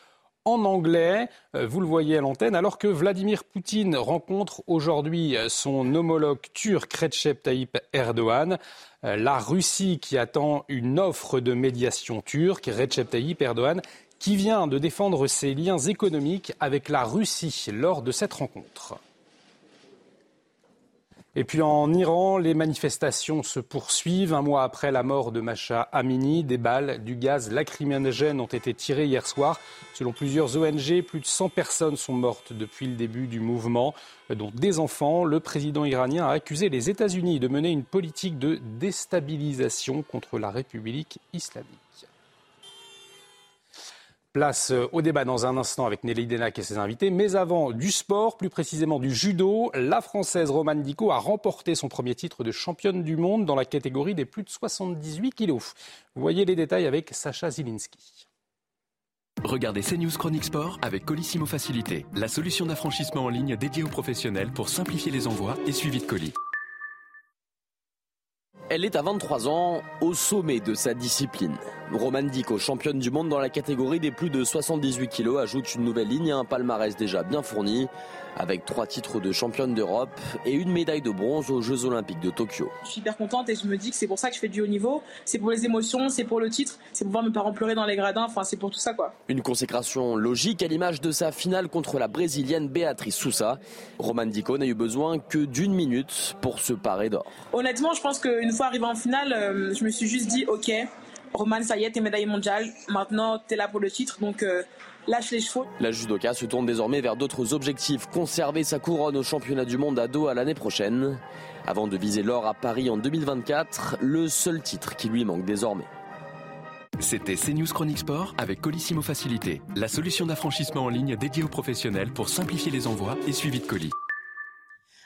en anglais. Euh, vous le voyez à l'antenne, alors que Vladimir Poutine rencontre aujourd'hui son homologue turc Recep Tayyip Erdogan. Euh, la Russie qui attend une offre de médiation turque, Recep Tayyip Erdogan, qui vient de défendre ses liens économiques avec la Russie lors de cette rencontre. Et puis en Iran, les manifestations se poursuivent. Un mois après la mort de Masha Amini, des balles, du gaz lacrymogène ont été tirées hier soir. Selon plusieurs ONG, plus de 100 personnes sont mortes depuis le début du mouvement, dont des enfants. Le président iranien a accusé les États-Unis de mener une politique de déstabilisation contre la République islamique. Place euh, au débat dans un instant avec Nelly Denac et ses invités. Mais avant, du sport, plus précisément du judo, la Française Romane Dico a remporté son premier titre de championne du monde dans la catégorie des plus de 78 kilos. Voyez les détails avec Sacha Zilinski. Regardez CNews Chronique Sport avec Colissimo Facilité, la solution d'affranchissement en ligne dédiée aux professionnels pour simplifier les envois et suivi de colis. Elle est à 23 ans, au sommet de sa discipline. Romane Dico, championne du monde dans la catégorie des plus de 78 kilos, ajoute une nouvelle ligne à un palmarès déjà bien fourni, avec trois titres de championne d'Europe et une médaille de bronze aux Jeux Olympiques de Tokyo. Je suis hyper contente et je me dis que c'est pour ça que je fais du haut niveau. C'est pour les émotions, c'est pour le titre, c'est pour voir mes parents pleurer dans les gradins, enfin c'est pour tout ça quoi. Une consécration logique à l'image de sa finale contre la brésilienne Béatrice Sousa. Romane Dico n'a eu besoin que d'une minute pour se parer d'or. Honnêtement, je pense qu'une fois arrivée en finale, euh, je me suis juste dit ok, Roman, ça y est, t'es médaillé mondiale. Maintenant, t'es là pour le titre, donc euh, lâche les chevaux. La judoka se tourne désormais vers d'autres objectifs. Conserver sa couronne au championnat du monde à Doha l'année prochaine. Avant de viser l'or à Paris en 2024, le seul titre qui lui manque désormais. C'était CNews Chronique Sport avec Colissimo Facilité, la solution d'affranchissement en ligne dédiée aux professionnels pour simplifier les envois et suivi de colis.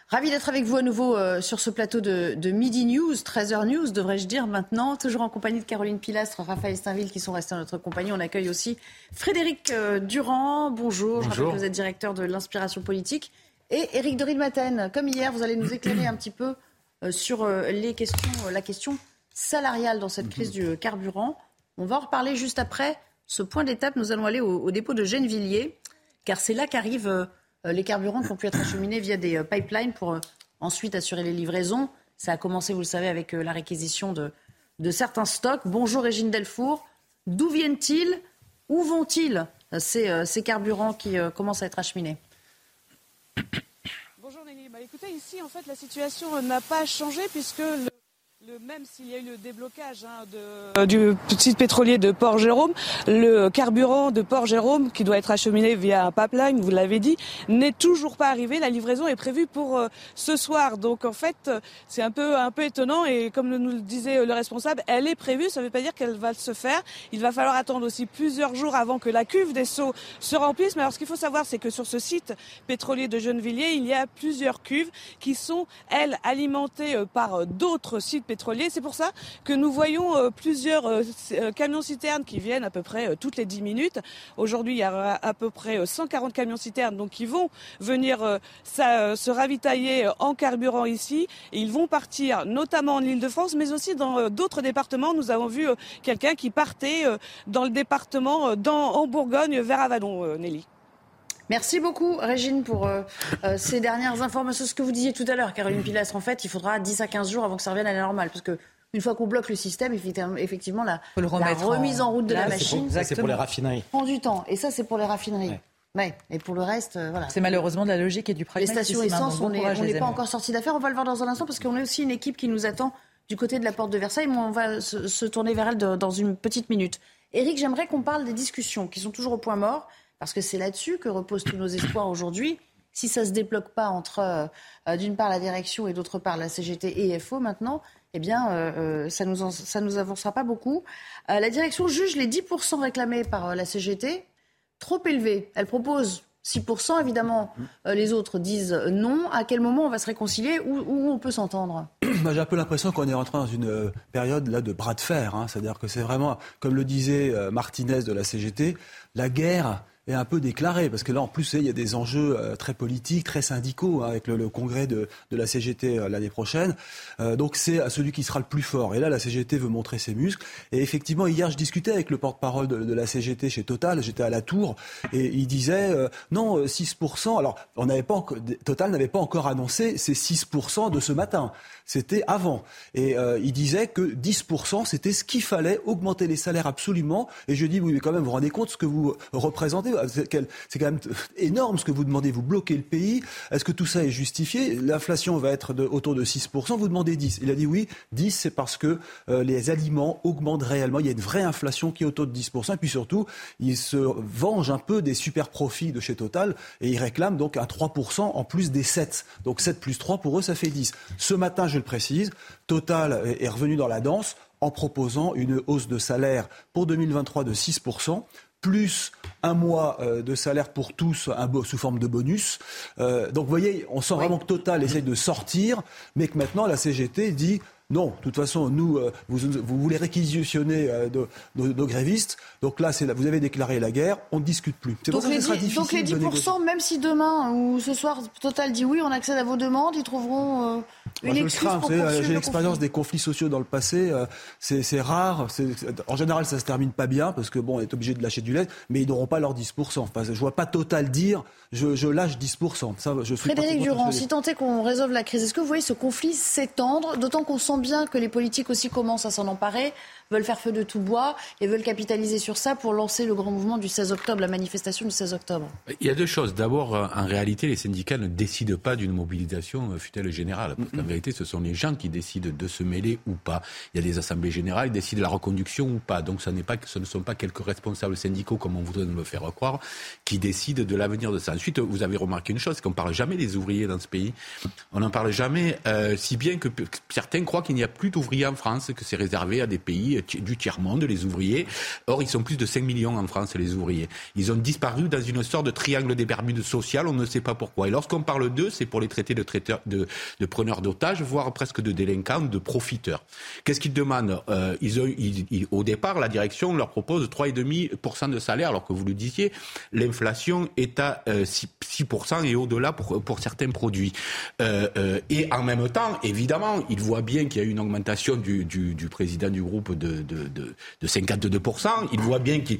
Ravi d'être avec vous à nouveau euh, sur ce plateau de, Midi News, 13h News, devrais-je dire maintenant, toujours en compagnie de Caroline Pilastre, Raphaël Steinville qui sont restés en notre compagnie. On accueille aussi Frédéric euh, Durand. Bonjour, je rappelle que vous êtes directeur de l'inspiration politique. Et Éric de Maten, comme hier, vous allez nous éclairer un petit peu euh, sur les questions, la question salariale dans cette crise du carburant. On va en reparler juste après ce point d'étape. Nous allons aller au, au dépôt de Gennevilliers, car c'est là qu'arrive les carburants qui ont pu être acheminés via des euh, pipelines pour euh, ensuite assurer les livraisons. Ça a commencé, vous le savez, avec la réquisition de, certains stocks. Bonjour Régine Delfour. D'où viennent-ils? Où vont-ils ces, carburants qui commencent à être acheminés? Bonjour Nelly. Bah, écoutez, ici, en fait, la situation n'a pas changé puisque même s'il y a eu le déblocage hein, euh, du site pétrolier de Port-Jérôme, le carburant de Port-Jérôme, qui doit être acheminé via un pipeline, vous l'avez dit, n'est toujours pas arrivé. La livraison est prévue pour euh, ce soir. Donc en fait, c'est un peu, un peu étonnant et comme nous le disait le responsable, elle est prévue, ça ne veut pas dire qu'elle va se faire. Il va falloir attendre aussi plusieurs jours avant que la cuve des seaux se remplisse. Mais alors ce qu'il faut savoir, c'est que sur ce site pétrolier de Gennevilliers, il y a plusieurs cuves qui sont, elles, alimentées euh, par d'autres sites pétroliers. C'est pour ça que nous voyons euh, plusieurs euh, euh, camions-citernes qui viennent à peu près toutes les 10 minutes. Aujourd'hui, il y a à peu près 140 camions-citernes qui vont venir se ravitailler en carburant ici. Ils vont partir notamment en Ile-de-France, mais aussi dans d'autres départements. Nous avons vu quelqu'un qui partait dans le département, en Bourgogne, vers Avadon, Nelly. Merci beaucoup, Régine, pour euh, euh, ces dernières informations. Ce que vous disiez tout à l'heure, Caroline Pilastre, en fait, il faudra 10 à 15 jours avant que ça revienne à la normale. Parce que une fois qu'on bloque le système, effectivement, la, remise en... route de la machine. Ça, c'est pour les raffineries. prend du temps. Et ça, c'est pour les raffineries. Ouais. Et pour le reste, euh, voilà. C'est malheureusement de la logique et du pragmatisme. Les stations essence, on n'est pas encore sorti d'affaire. On va le voir dans un instant parce qu'on a aussi une équipe qui nous attend du côté de la porte de Versailles. Mais on va se, tourner vers elle dans une petite minute. Éric, j'aimerais qu'on parle des discussions qui sont toujours au point mort parce que c'est là-dessus que reposent tous nos espoirs aujourd'hui. Si ça ne se débloque pas entre, euh, d'une part, la direction et d'autre part, la CGT et FO maintenant, eh bien, euh, euh, ça ne nous, nous avancera pas beaucoup. la direction juge les 10% réclamés par la CGT trop élevés. Elle propose 6%, évidemment, les autres disent non. À quel moment on va se réconcilier? Où, on peut s'entendre? J'ai un peu l'impression qu'on est rentré dans une période là, de bras de fer. Hein. C'est-à-dire que c'est vraiment, comme le disait Martinez de la CGT, la guerre est un peu déclaré, parce que là, en plus, il y a des enjeux euh, très politiques, très syndicaux, hein, avec le, congrès de, la CGT euh, l'année prochaine. Euh, donc c'est celui qui sera le plus fort. Et là, la CGT veut montrer ses muscles. Et effectivement, hier, je discutais avec le porte-parole de, la CGT chez Total, j'étais à la Tour, et il disait, non, 6%, alors on n'avait pas Total n'avait pas encore annoncé ces 6% de ce matin c'était avant. Et euh, il disait que 10%, c'était ce qu'il fallait, augmenter les salaires absolument. Et je dis, oui, mais quand même, vous vous rendez compte ce que vous représentez C'est quand même énorme ce que vous demandez. Vous bloquez le pays. Est-ce que tout ça est justifié? L'inflation va être autour de 6%. Vous demandez 10. Il a dit oui, 10, c'est parce que euh, les aliments augmentent réellement. Il y a une vraie inflation qui est autour de 10%. Et puis surtout, il se venge un peu des super profits de chez Total et il réclame donc un 3% en plus des 7. Donc 7 plus 3, pour eux, ça fait 10. Ce matin, je le précise, Total est revenu dans la danse en proposant une hausse de salaire pour 2023 de 6% plus un mois euh, de salaire pour tous sous forme de bonus. Euh, donc vous voyez, on sent vraiment que Total essaye de sortir, mais que maintenant la CGT dit non, de toute façon, nous, euh, vous, voulez réquisitionner euh, nos, grévistes. Donc là, vous avez déclaré la guerre, on ne discute plus. Donc, les, donc les 10%, même si demain ou ce soir, Total dit oui, on accède à vos demandes, ils trouveront euh, une excuse pour J'ai l'expérience des conflits sociaux dans le passé. c'est rare. En général, ça se termine pas bien parce que bon, on est obligé de lâcher du lait, mais ils n'auront pas leurs 10%. Enfin, je vois pas Total dire je, lâche 10%. Ça, je Frédéric Durand, si tant est qu'on résolve la crise, est-ce que vous voyez ce conflit s'étendre, d'autant qu'on sent bien que les politiques aussi commencent à s'en emparer veulent faire feu de tout bois et veulent capitaliser sur ça pour lancer le grand mouvement du 16 octobre, la manifestation du 16 octobre Il y a deux choses. D'abord, euh, en réalité, les syndicats ne décident pas d'une mobilisation, euh, fut-elle générale. Parce qu'en vérité, ce sont les gens qui décident de se mêler ou pas. Il y a des assemblées générales, ils décident de la reconduction ou pas. Donc ce, n'est pas, ce ne sont pas quelques responsables syndicaux, comme on voudrait nous le faire croire, qui décident de l'avenir de ça. Ensuite, vous avez remarqué une chose, c'est qu'on ne parle jamais des ouvriers dans ce pays. On n'en parle jamais, euh, si bien que certains croient qu'il n'y a plus d'ouvriers en France, que c'est réservé à des pays du tiers-monde, les ouvriers. Or, ils sont plus de 5 millions en France, les ouvriers. Ils ont disparu dans une sorte de triangle des Bermudes social, on ne sait pas pourquoi. Et lorsqu'on parle d'eux, c'est pour les traiter de, traiteurs, de, de preneurs d'otages, voire presque de délinquants, de profiteurs. Qu'est-ce qu'ils demandent? Euh, ils ont, Au départ, la direction leur propose 3,5% de salaire, alors que vous le disiez, l'inflation est à 6%, euh, et au-delà pour, pour certains produits. Euh, et en même temps, évidemment, ils voient bien qu'il y a une augmentation du, du, du président du groupe de, de, de, de 52%. Il voit bien qu'il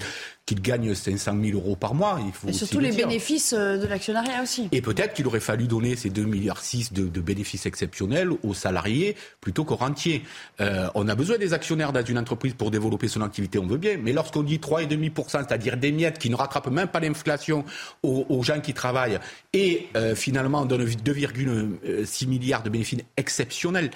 qu'il gagne 500 000 euros par mois. Il faut et surtout les bénéfices euh, de l'actionnariat aussi. Et peut-être qu'il aurait fallu donner ces 2,6 milliards de, de bénéfices exceptionnels aux salariés plutôt qu'aux rentiers. Euh, on a besoin des actionnaires dans une entreprise pour développer son activité, on veut bien. Mais lorsqu'on dit 3,5%, c'est-à-dire des miettes qui ne rattrapent même pas l'inflation aux, gens qui travaillent, et euh, finalement on donne 2,6 milliards de bénéfices exceptionnels,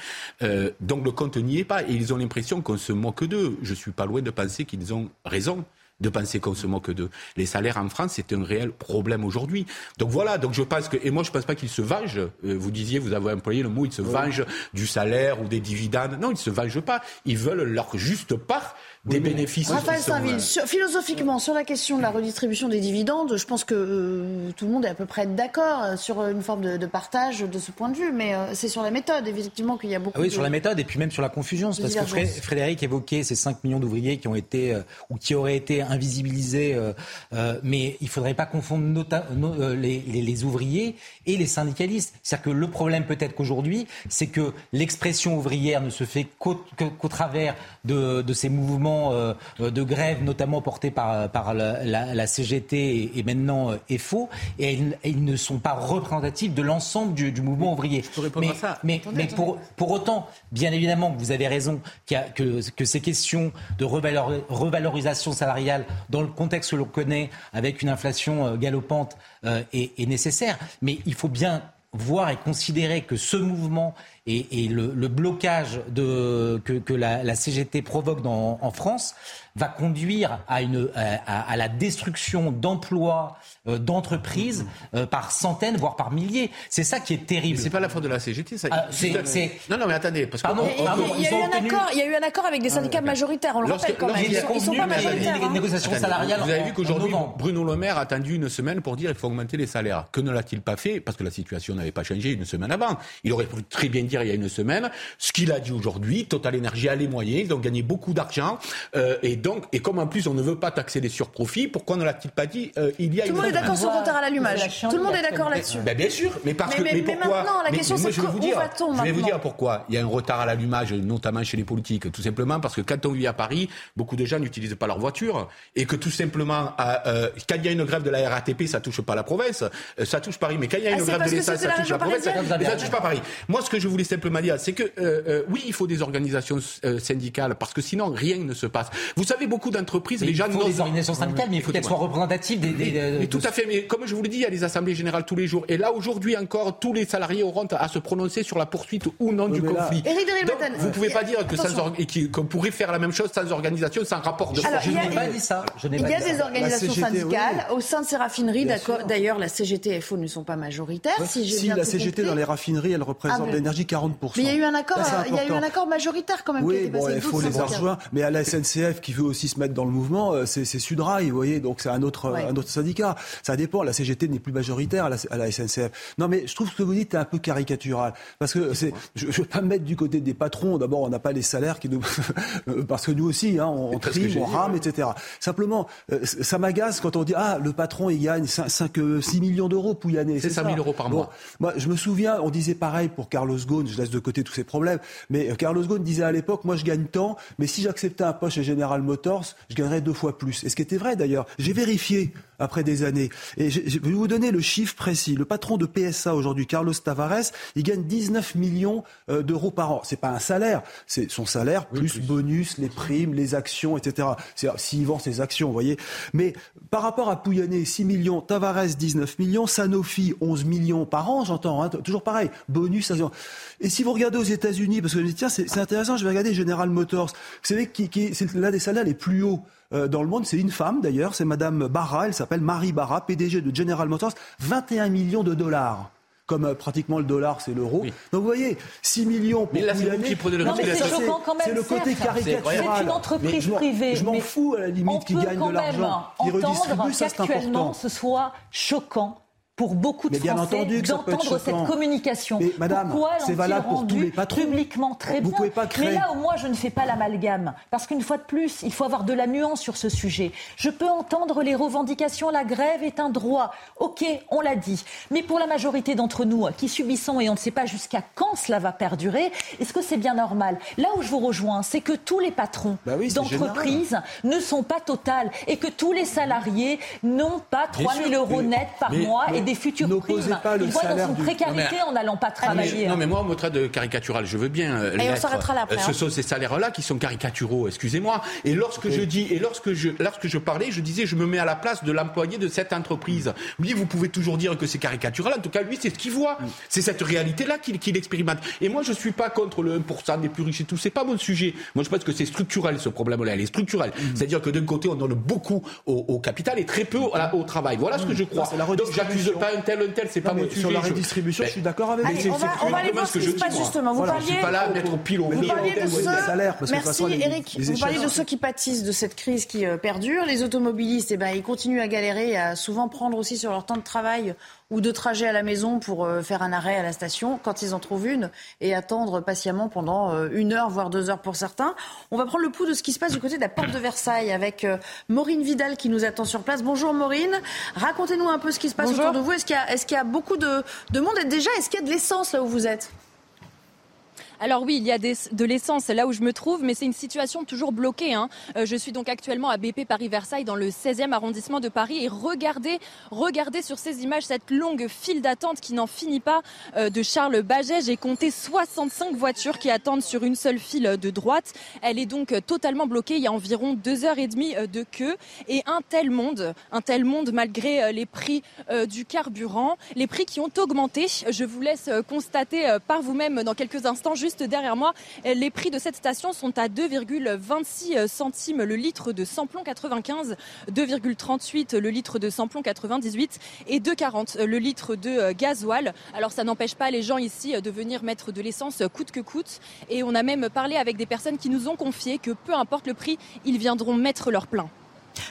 donc le compte n'y est pas. Et ils ont l'impression qu'on se moque d'eux. Je suis pas loin de penser qu'ils ont raison de penser qu'on se moque d'eux. Les salaires en France, c'est un réel problème aujourd'hui. Donc voilà, donc je pense que, et moi je ne pense pas qu'ils se vengent. Euh, vous disiez, vous avez employé le mot, ils se vengent du salaire ou des dividendes. Non, ils ne se vengent pas. Ils veulent leur juste part des bénéfices. Raphaël Saint-Ville, philosophiquement, sur la question de la redistribution des dividendes, je pense que euh, tout le monde est à peu près d'accord euh, sur une forme de, partage de ce point de vue, mais euh, c'est sur la méthode, effectivement, qu'il y a beaucoup ah oui, sur la méthode et puis même sur la confusion. Parce que Frédéric évoquait ces 5 millions d'ouvriers qui ont été ou qui auraient été invisibilisés, mais il ne faudrait pas confondre les, les, ouvriers et les syndicalistes. C'est-à-dire que le problème peut-être qu'aujourd'hui, c'est que l'expression ouvrière ne se fait qu'au travers de, de ces mouvements euh, de grève, notamment portés par, par la, CGT et, maintenant euh, FO, et ils, ne sont pas représentatifs de l'ensemble du, mouvement ouvrier. mais, Mais, mais pour, pour autant, bien évidemment que vous avez raison, a, que, que ces questions de revalorisation salariale, dans le contexte que l'on connaît, avec une inflation euh, galopante, est, est nécessaire. Mais il faut bien voir et considérer que ce mouvement et, le, blocage de, que, la, CGT provoque dans, en France va conduire à, une, à, la destruction d'emplois, euh, d'entreprises euh, par centaines, voire par milliers. C'est ça qui est terrible. C'est pas la faute de la CGT, ça. Ah, non, non, mais attendez, parce que il, y a eu un accord, il y a eu un accord avec des ah, syndicats majoritaires. On le rappelle quand même. Ils, ne sont pas majoritaires. Les hein. négociations salariales. Vous avez vu qu'aujourd'hui, Bruno Le Maire a attendu une semaine pour dire qu'il faut augmenter les salaires. Que ne l'a-t-il pas fait? Parce que la situation n'avait pas changé une semaine avant. Il aurait pu très bien dire il y a une semaine ce qu'il a dit aujourd'hui. Total Energy a les moyens, ils ont gagné beaucoup d'argent. Euh, et donc, et comme en plus on ne veut pas taxer les surprofits, pourquoi ne l'a-t-il pas dit euh, il y a Tout le monde est d'accord sur le retard à l'allumage. Tout le monde est d'accord là-dessus. Ben, bien sûr, mais parce que mais, pourquoi maintenant, la question c'est où va-t-on Je vais vous dire pourquoi il y a un retard à l'allumage, notamment chez les politiques. Tout simplement parce que quand on vit à Paris, beaucoup de gens n'utilisent pas leur voiture et que tout simplement, euh, quand il y a une grève de la RATP, ça touche pas la province, euh, ça touche Paris. Mais quand il y a une ah, grève de l'État, ça touche la province, ça touche pas Paris. Moi, ce que je voulais simplement dire, c'est que euh, oui, il faut des organisations syndicales parce que sinon rien ne se passe. Vous savez, beaucoup d'entreprises, les gens il faut des organisations syndicales, mais il faut qu'elles soient représentatives des. des, tout à fait. Mais comme je vous le dis, il y a des assemblées générales tous les jours. Et là, aujourd'hui encore, tous les salariés auront à se prononcer sur la poursuite ou non du conflit. Donc, vous pouvez pas dire que qu'on pourrait faire la même chose sans organisation, sans rapport de force. Je n'ai pas dit ça. Il y a des organisations syndicales au sein de ces raffineries. D'ailleurs, la CGT et FO ne sont pas majoritaires. Si, la CGT dans les raffineries, elle représente ah, l'énergie 40%. Mais il y a eu un accord, il y a eu un accord majoritaire quand même. Oui, bon, il faut les rejoindre. Mais à la SNCF qui veut aussi se mettre dans le mouvement, euh, c'est Sudrail, vous voyez, donc c'est un autre, un autre syndicat. Ça dépend. La CGT n'est plus majoritaire à la, à la, SNCF. Non, mais je trouve que ce que vous dites est un peu caricatural. Parce que c'est, je ne veux pas me mettre du côté des patrons. D'abord, on n'a pas les salaires qui nous. parce que nous aussi, hein, on, trime, on rame, etc. Simplement, euh, ça m'agace quand on dit Ah, le patron, il gagne 5, 6 euh, millions d'euros pour y aller. C'est 5 000 euros par mois. moi, je me souviens, on disait pareil pour Carlos Ghosn, je laisse de côté tous ces problèmes, mais euh, Carlos Ghosn disait à l'époque Moi, je gagne tant, mais si j'acceptais un poste chez General Motors, je gagnerais deux fois plus. Et ce qui était vrai d'ailleurs. J'ai vérifié après des années. Et je, vais vous donner le chiffre précis. Le patron de PSA aujourd'hui, Carlos Tavares, il gagne 19 millions d'euros par an. C'est pas un salaire, c'est son salaire plus, bonus, les primes, les actions, etc. C'est s'il vend ses actions, vous voyez. Mais par rapport à Pouyanné, 6 millions, Tavares 19 millions, Sanofi 11 millions par an, j'entends, hein, toujours pareil, bonus. Et si vous regardez aux États-Unis, parce que je me dis tiens c'est intéressant, je vais regarder General Motors. C'est l'un des salaires les plus hauts euh, dans le monde. C'est une femme d'ailleurs, c'est Madame Barra, elle s'appelle Marie Barra, PDG de General Motors, 21 millions de dollars comme euh, pratiquement le dollar, c'est l'euro. Donc vous voyez, 6 millions pour mais là, c'est qui prenez le C'est le côté caricatural. C'est une entreprise privée. Je m'en fous à la limite qui gagne de l'argent. Qui redistribue, ça c'est important. ce soit choquant pour beaucoup de bien Français d'entendre cette communication. Mais madame, c'est valable pour tous les patrons. Publiquement, très Vous bien. Pouvez pas créer... Mais là où moi je ne fais pas l'amalgame, parce qu'une fois de plus, il faut avoir de la nuance sur ce sujet. Je peux entendre les revendications, la grève est un droit. Ok, on l'a dit. Mais pour la majorité d'entre nous qui subissons et on ne sait pas jusqu'à quand cela va perdurer, est-ce que c'est bien normal Là où je vous rejoins, c'est que tous les patrons bah d'entreprises ne sont pas totales et que tous les salariés n'ont pas 3 000 euros net par mois des futurs primes. Pas le Ils voient dans une précarité en n'allant pas travailler. non, mais moi, on me traite de caricatural. Je veux bien. Euh, et on s'arrêtera là après. Ce hein. sont ces salaires-là qui sont caricaturaux, excusez-moi. Et lorsque je dis, et lorsque je, lorsque je parlais, je disais, je me mets à la place de l'employé de cette entreprise. Lui, vous pouvez toujours dire que c'est caricatural. En tout cas, lui, c'est ce qu'il voit. Mm. C'est cette réalité-là qu'il expérimente. Et moi, je suis pas contre le 1% des plus riches et tout. C'est pas mon sujet. Moi, je pense que c'est structurel, ce problème-là. Il est structurel. Mm. C'est-à-dire que d'un côté, on donne beaucoup au, capital et très peu au, travail. Voilà ce que je crois. Donc, j'accuse pas un tel, un tel, c'est pas sujet. Sur la redistribution, je, suis d'accord avec vous. On va, on va aller voir ce qui se passe justement. Vous parliez, pas là mettre pile au vous parliez de ceux, merci Eric, vous parliez de ceux qui pâtissent de cette crise qui euh, perdure. Les automobilistes, eh ben, ils continuent à galérer et à souvent prendre aussi sur leur temps de travail ou de trajet à la maison pour euh, faire un arrêt à la station quand ils en trouvent une et attendre patiemment pendant euh, une heure, voire deux heures pour certains. On va prendre le pouls de ce qui se passe du côté de la porte de Versailles avec Maureen Vidal qui nous attend sur place. Bonjour Maureen, racontez-nous un peu ce qui se passe autour de vous. Est-ce qu'il y, a beaucoup de, de monde? Et déjà est-ce qu'il y a de l'essence là où vous êtes? Alors oui, il y a de l'essence là où je me trouve, mais c'est une situation toujours bloquée. Hein. Euh, je suis donc actuellement à BP Paris-Versailles dans le 16e arrondissement de Paris et regardez, regardez sur ces images cette longue file d'attente qui n'en finit pas euh, de Charles Baget. J'ai compté 65 voitures qui attendent sur une seule file de droite. Elle est donc totalement bloquée. Il y a environ deux heures et demie euh, de queue et un tel monde, un tel monde malgré les prix du carburant, les prix qui ont augmenté. Je vous laisse constater par vous-même dans quelques instants derrière moi. Les prix de cette station sont à 2,26 centimes le litre de samplon 95, 2,38 le litre de samplon 98 et 2,40 le litre de gasoil. Alors ça n'empêche pas les gens ici de venir mettre de l'essence coûte que coûte. Et on a même parlé avec des personnes qui nous ont confié que peu importe le prix, ils viendront mettre leur plein.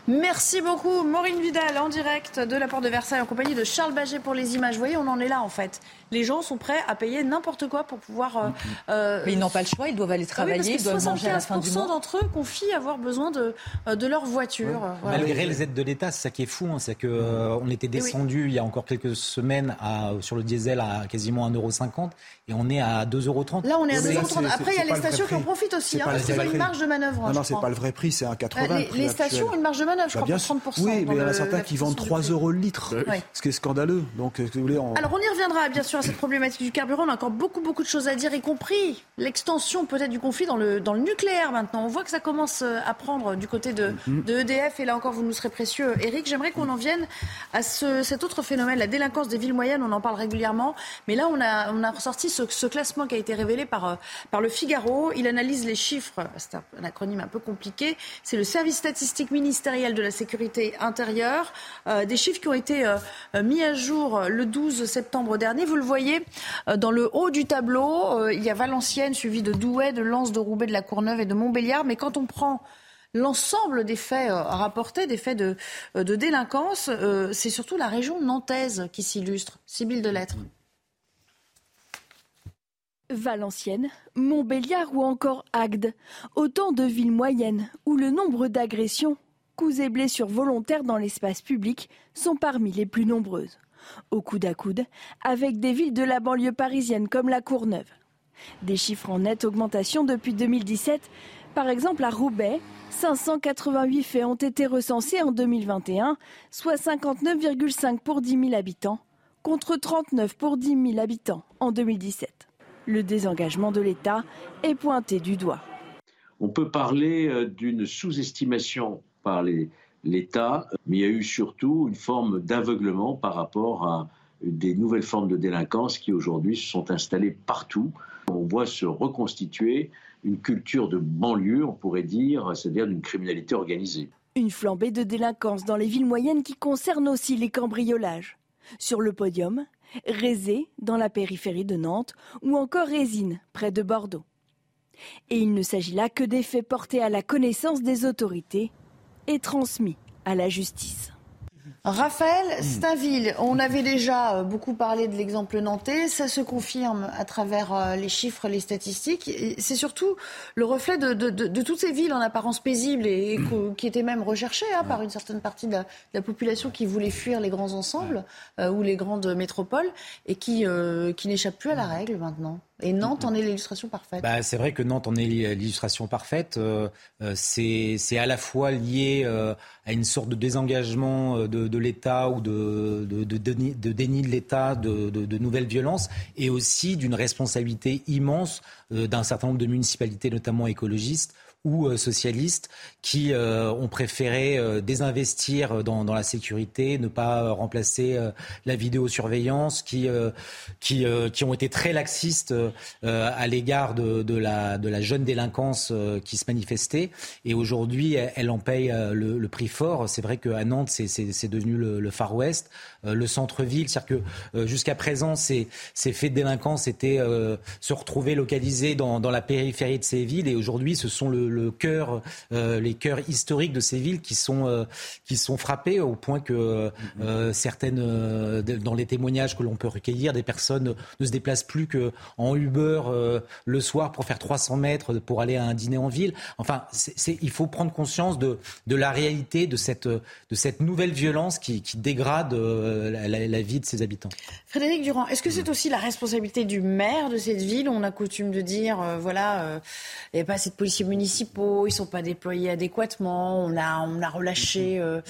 Merci beaucoup, Maureen Vidal, en direct de la Porte de Versailles, en compagnie de Charles Baget pour les images. Vous voyez, on en est là, en fait. Les gens sont prêts à payer n'importe quoi pour pouvoir. Euh, euh, Mais ils n'ont pas le choix, ils doivent aller travailler, ils doivent manger à la fin du mois. d'entre eux confient avoir besoin de, euh, de leur voiture. Malgré les aides de l'État, c'est ça qui est fou, hein, c'est qu'on on était descendu il y a encore quelques semaines à, sur le diesel à quasiment 1,50€ et on est à 2,30€. Là, on est à 2,30€. Après, il y a les stations qui en profitent aussi. Hein, parce qu'ils ont une marge de manœuvre. Non, non, c'est pas le vrai prix, c'est un 80. Les, stations ont une marge de manœuvre, je bah, crois, pour 30%. Oui, mais il y en a certains qui vendent 3 euros le litre, ce qui est scandaleux. Donc, vous voulez, Alors, on y reviendra, bien sûr, cette problématique du carburant. On a encore beaucoup, beaucoup de choses à dire, y compris l'extension peut-être du conflit dans le, dans le nucléaire maintenant. On voit que ça commence euh, à prendre du côté de, de EDF. Et là encore, vous nous serez précieux, Eric. J'aimerais qu'on en vienne à ce, cet autre phénomène, la délinquance des villes moyennes. On en parle régulièrement. Mais là, on a, on a ressorti ce, ce classement qui a été révélé par, euh, par le Figaro. Il analyse les chiffres. C'est un, acronyme un peu compliqué. C'est le service statistique ministériel de la sécurité intérieure. Euh, des chiffres qui ont été mis à jour le 12 septembre dernier. Vous le voyez dans le haut du tableau, euh, il y a Valenciennes, suivi de Douai, de Lens, de Roubaix, de la Courneuve et de Montbéliard. Mais quand on prend l'ensemble des faits euh, rapportés, des faits de, euh, délinquance, c'est surtout la région nantaise qui s'illustre. Sibylle de Lettres. Valenciennes, Montbéliard ou encore Agde, autant de villes moyennes où le nombre d'agressions, coups et blessures volontaires dans l'espace public sont parmi les plus nombreuses au coude à coude, avec des villes de la banlieue parisienne comme la Courneuve. Des chiffres en nette augmentation depuis 2017. Par exemple, à Roubaix, 588 faits ont été recensés en 2021, soit 59,5 pour 10 000 habitants, contre 39 pour 10 000 habitants en 2017. Le désengagement de l'État est pointé du doigt. On peut parler euh, d'une sous-estimation par les, l'État, mais il y a eu surtout une forme d'aveuglement par rapport à des nouvelles formes de délinquance qui aujourd'hui se sont installées partout. On voit se reconstituer une culture de banlieue, on pourrait dire, c'est-à-dire d'une criminalité organisée. Une flambée de délinquance dans les villes moyennes qui concerne aussi les cambriolages. Sur le podium, Rézé, dans la périphérie de Nantes, ou encore Résine, près de Bordeaux. Et il ne s'agit là que des faits portés à la connaissance des autorités et transmis à la justice. Raphaël Stainville, on avait déjà euh, beaucoup parlé de l'exemple nantais, ça se confirme à travers euh, les chiffres, les statistiques. C'est surtout le reflet de, toutes ces villes en apparence paisibles et, qui étaient même recherchées hein, par une certaine partie de la, population qui voulait fuir les grands ensembles euh, ou les grandes métropoles et qui, qui n'échappent plus à la règle maintenant. Et Nantes en est l'illustration parfaite. Bah, c'est vrai que Nantes en est l'illustration parfaite. Euh, euh, c'est à la fois lié euh, à une sorte de désengagement de, l'État ou de, de, de, déni de l'État de, nouvelles violences et aussi d'une responsabilité immense d'un certain nombre de municipalités, notamment écologistes, ou euh, socialistes qui euh, ont préféré euh, désinvestir dans, dans, la sécurité, ne pas remplacer la vidéosurveillance, qui, qui, qui, ont été très laxistes à l'égard de, de, la, de la jeune délinquance qui se manifestait. Et aujourd'hui, elle, en paye le, le prix fort. C'est vrai qu'à Nantes, c'est devenu le, le, Far West, le centre-ville. C'est-à-dire que jusqu'à présent, ces, faits de délinquance étaient se retrouver localisés dans, la périphérie de ces villes. Et aujourd'hui, ce sont le, cœur, euh, les cœurs historiques de ces villes qui sont, euh, qui sont frappés au point que euh, certaines, dans les témoignages que l'on peut recueillir, des personnes ne se déplacent plus qu'en Uber le soir pour faire 300 mètres pour aller à un dîner en ville. Enfin, il faut prendre conscience de, de la réalité de cette, de cette nouvelle violence qui dégrade la, vie de ses habitants. Frédéric Durand, est-ce que c'est aussi la responsabilité du maire de cette ville? On a coutume de dire, voilà, il n'y a pas assez de policiers municipaux ils ils sont pas déployés adéquatement, on a, on a relâché euh,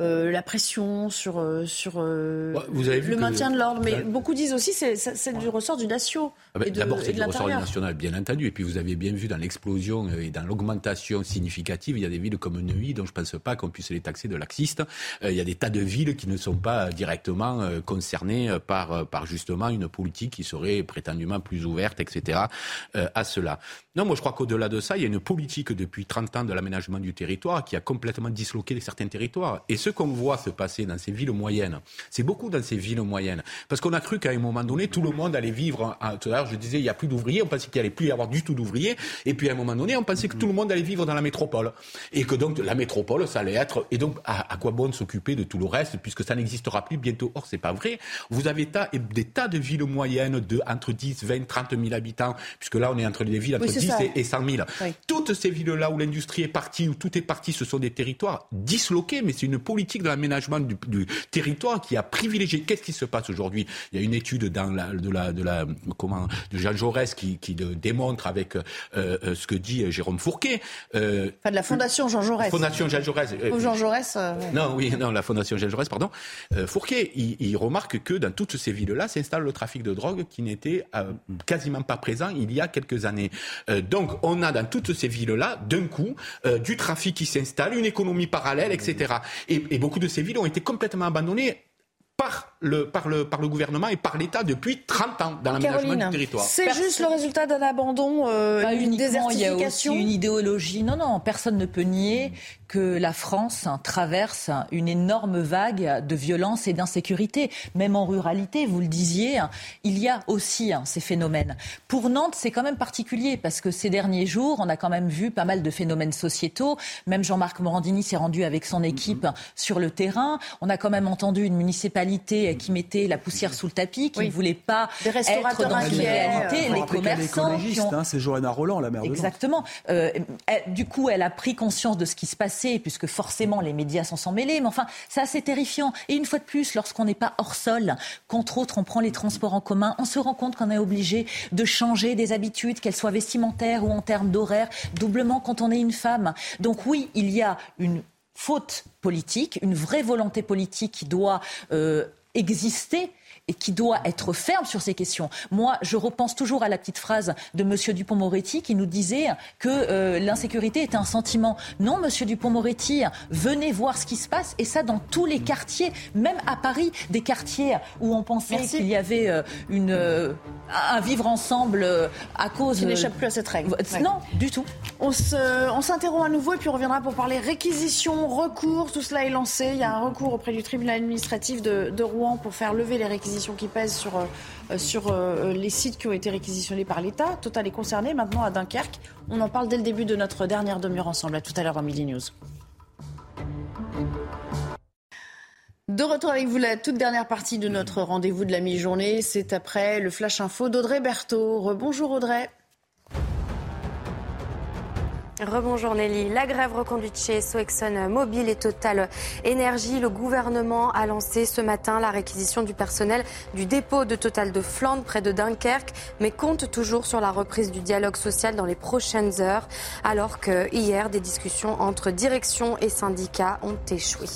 euh, la pression sur, euh, sur le maintien de l'ordre. Mais beaucoup disent aussi que c'est du ressort du nation. Ah ben, d'abord, c'est du ressort du national, bien entendu. Et puis vous avez bien vu dans l'explosion et dans l'augmentation significative, il y a des villes comme Neuilly dont je ne pense pas qu'on puisse les taxer de laxistes. il y a des tas de villes qui ne sont pas directement concernées par, par justement une politique qui serait prétendument plus ouverte, etc. à cela. Non, moi je crois qu'au-delà de ça, il y a une politique depuis 30 ans de l'aménagement du territoire qui a complètement disloqué certains territoires. Et ce qu'on voit se passer dans ces villes moyennes, c'est beaucoup dans ces villes moyennes. Parce qu'on a cru qu'à un moment donné, tout le monde allait vivre. tout à l'heure, je disais, il n'y a plus d'ouvriers, on pensait qu'il n'y allait plus y avoir du tout d'ouvriers. Et puis à un moment donné, on pensait que tout le monde allait vivre dans la métropole. Et que donc la métropole, ça allait être. Et donc, à, quoi bon s'occuper de tout le reste, puisque ça n'existera plus bientôt? Or, c'est pas vrai. Vous avez des tas de villes moyennes de entre 10, 20, 30 000 habitants, puisque là, on est entre les villes entre 10 et, 100 000. Toutes ces villes-là où l'industrie est partie, où tout est parti, ce sont des territoires disloqués, mais c'est une politique de l'aménagement du, territoire qui a privilégié. Qu'est-ce qui se passe aujourd'hui? Il y a une étude dans la, de la, de la, comment, de Jean Jaurès qui, qui démontre avec euh, euh, ce que dit Jérôme Fourquet. Euh, enfin, de la Fondation Jean Jaurès. Fondation Jean Jaurès. Ou Jean Jaurès. Non, oui, non, la Fondation Jean Jaurès, pardon. Fourquet, il, il, remarque que dans toutes ces villes-là s'installe le trafic de drogue qui n'était quasiment pas présent il y a quelques années. Euh, donc on a dans toutes ces villes-là, d'un coup, euh, du trafic qui s'installe, une économie parallèle, etc. Et, et beaucoup de ces villes ont été complètement abandonnées par le, par, le, par le gouvernement et par l'État depuis 30 ans dans l'aménagement du territoire. C'est juste le résultat d'un abandon, euh, une désertification. Il y a aussi une idéologie. Non, non, personne ne peut nier que la France traverse une énorme vague de violence et d'insécurité. Même en ruralité, vous le disiez, il y a aussi ces phénomènes. Pour Nantes, c'est quand même particulier parce que ces derniers jours, on a quand même vu pas mal de phénomènes sociétaux. Même Jean-Marc Morandini s'est rendu avec son équipe sur le terrain. On a quand même entendu une municipalité qui mettait la poussière sous le tapis, qui ne voulait pas être dans une réalité. les commerçants. Hein, c'est Johanna Roland, la maire Exactement. de Nantes. Euh, du coup, elle a pris conscience de ce qui se passait, puisque forcément les médias s'en sont mêlés. Mais enfin, c'est assez terrifiant. Et une fois de plus, lorsqu'on n'est pas hors sol, qu'entre autres on prend les transports en commun, on se rend compte qu'on est obligé de changer des habitudes, qu'elles soient vestimentaires ou en termes d'horaire, doublement quand on est une femme. Donc oui, il y a une faute politique, une vraie volonté politique qui doit euh, exister et qui doit être ferme sur ces questions. Moi, je repense toujours à la petite phrase de M. Dupont-Moretti qui nous disait que euh, l'insécurité est un sentiment. Non, M. Dupont-Moretti, venez voir ce qui se passe, et ça dans tous les quartiers, même à Paris, des quartiers où on pensait qu'il y avait euh, une, euh, un vivre ensemble à cause... Qui n'échappe plus à cette règle. Non, du tout. On s'interrompt à nouveau et puis on reviendra pour parler réquisition, recours, tout cela est lancé. Il y a un recours auprès du tribunal administratif de, de Rouen pour faire lever les réquisitions qui pèsent sur, euh, euh, les sites qui ont été réquisitionnés par l'État. Total est concerné maintenant à Dunkerque. On en parle dès le début de notre dernière demi-heure ensemble. À tout à l'heure dans Midi News. De retour avec vous, la toute dernière partie de notre rendez-vous de la mi-journée. C'est après le Flash Info d'Audrey Berthaud. Bonjour Audrey. Rebonjour Nelly. La grève reconduite chez Soexon Mobile et Total Énergie. Le gouvernement a lancé ce matin la réquisition du personnel du dépôt de Total de Flandre près de Dunkerque, mais compte toujours sur la reprise du dialogue social dans les prochaines heures, alors que hier, des discussions entre direction et syndicats ont échoué.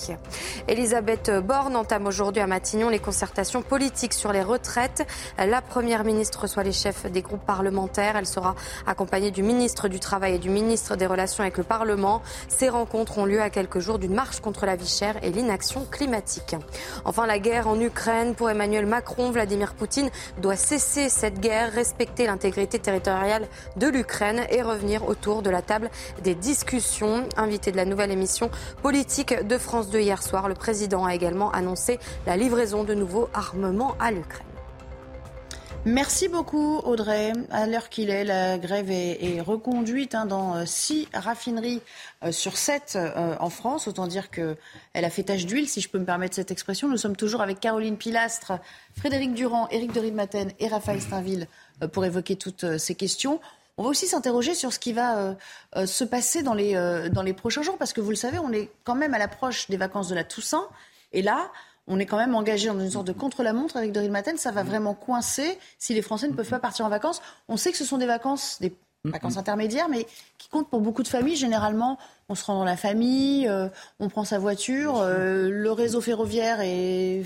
Elisabeth Borne entame aujourd'hui à Matignon les concertations politiques sur les retraites. La première ministre reçoit les chefs des groupes parlementaires. Elle sera accompagnée du ministre du Travail et du ministre des Relations avec le Parlement. Ces rencontres ont lieu à quelques jours d'une marche contre la vie chère et l'inaction climatique. Enfin, la guerre en Ukraine. Pour Emmanuel Macron, Vladimir Poutine doit cesser cette guerre, respecter l'intégrité territoriale de l'Ukraine et revenir autour de la table des discussions. Invité de la nouvelle émission politique de France 2 hier soir, le président a également annoncé la livraison de nouveaux armements à l'Ukraine. Merci beaucoup Audrey. À l'heure qu'il est, la grève est, reconduite hein, dans euh, six raffineries euh, sur sept euh, en France. Autant dire qu'elle a fait tache d'huile, si je peux me permettre cette expression. Nous sommes toujours avec Caroline Pilastre, Frédéric Durand, Éric de Ridmaten et Raphaël Steinville pour évoquer toutes ces questions. On va aussi s'interroger sur ce qui va se passer dans les, dans les prochains jours, parce que vous le savez, on est quand même à l'approche des vacances de la Toussaint. Et là, on est quand même engagé dans une sorte de contre-la-montre avec Dorine Maten. Ça va mm. vraiment coincer si les Français ne peuvent pas partir en vacances. On sait que ce sont des vacances, des mm. vacances intermédiaires, mais qui comptent pour beaucoup de familles. Généralement, on se rend dans la famille, euh, on prend sa voiture, euh, le réseau ferroviaire est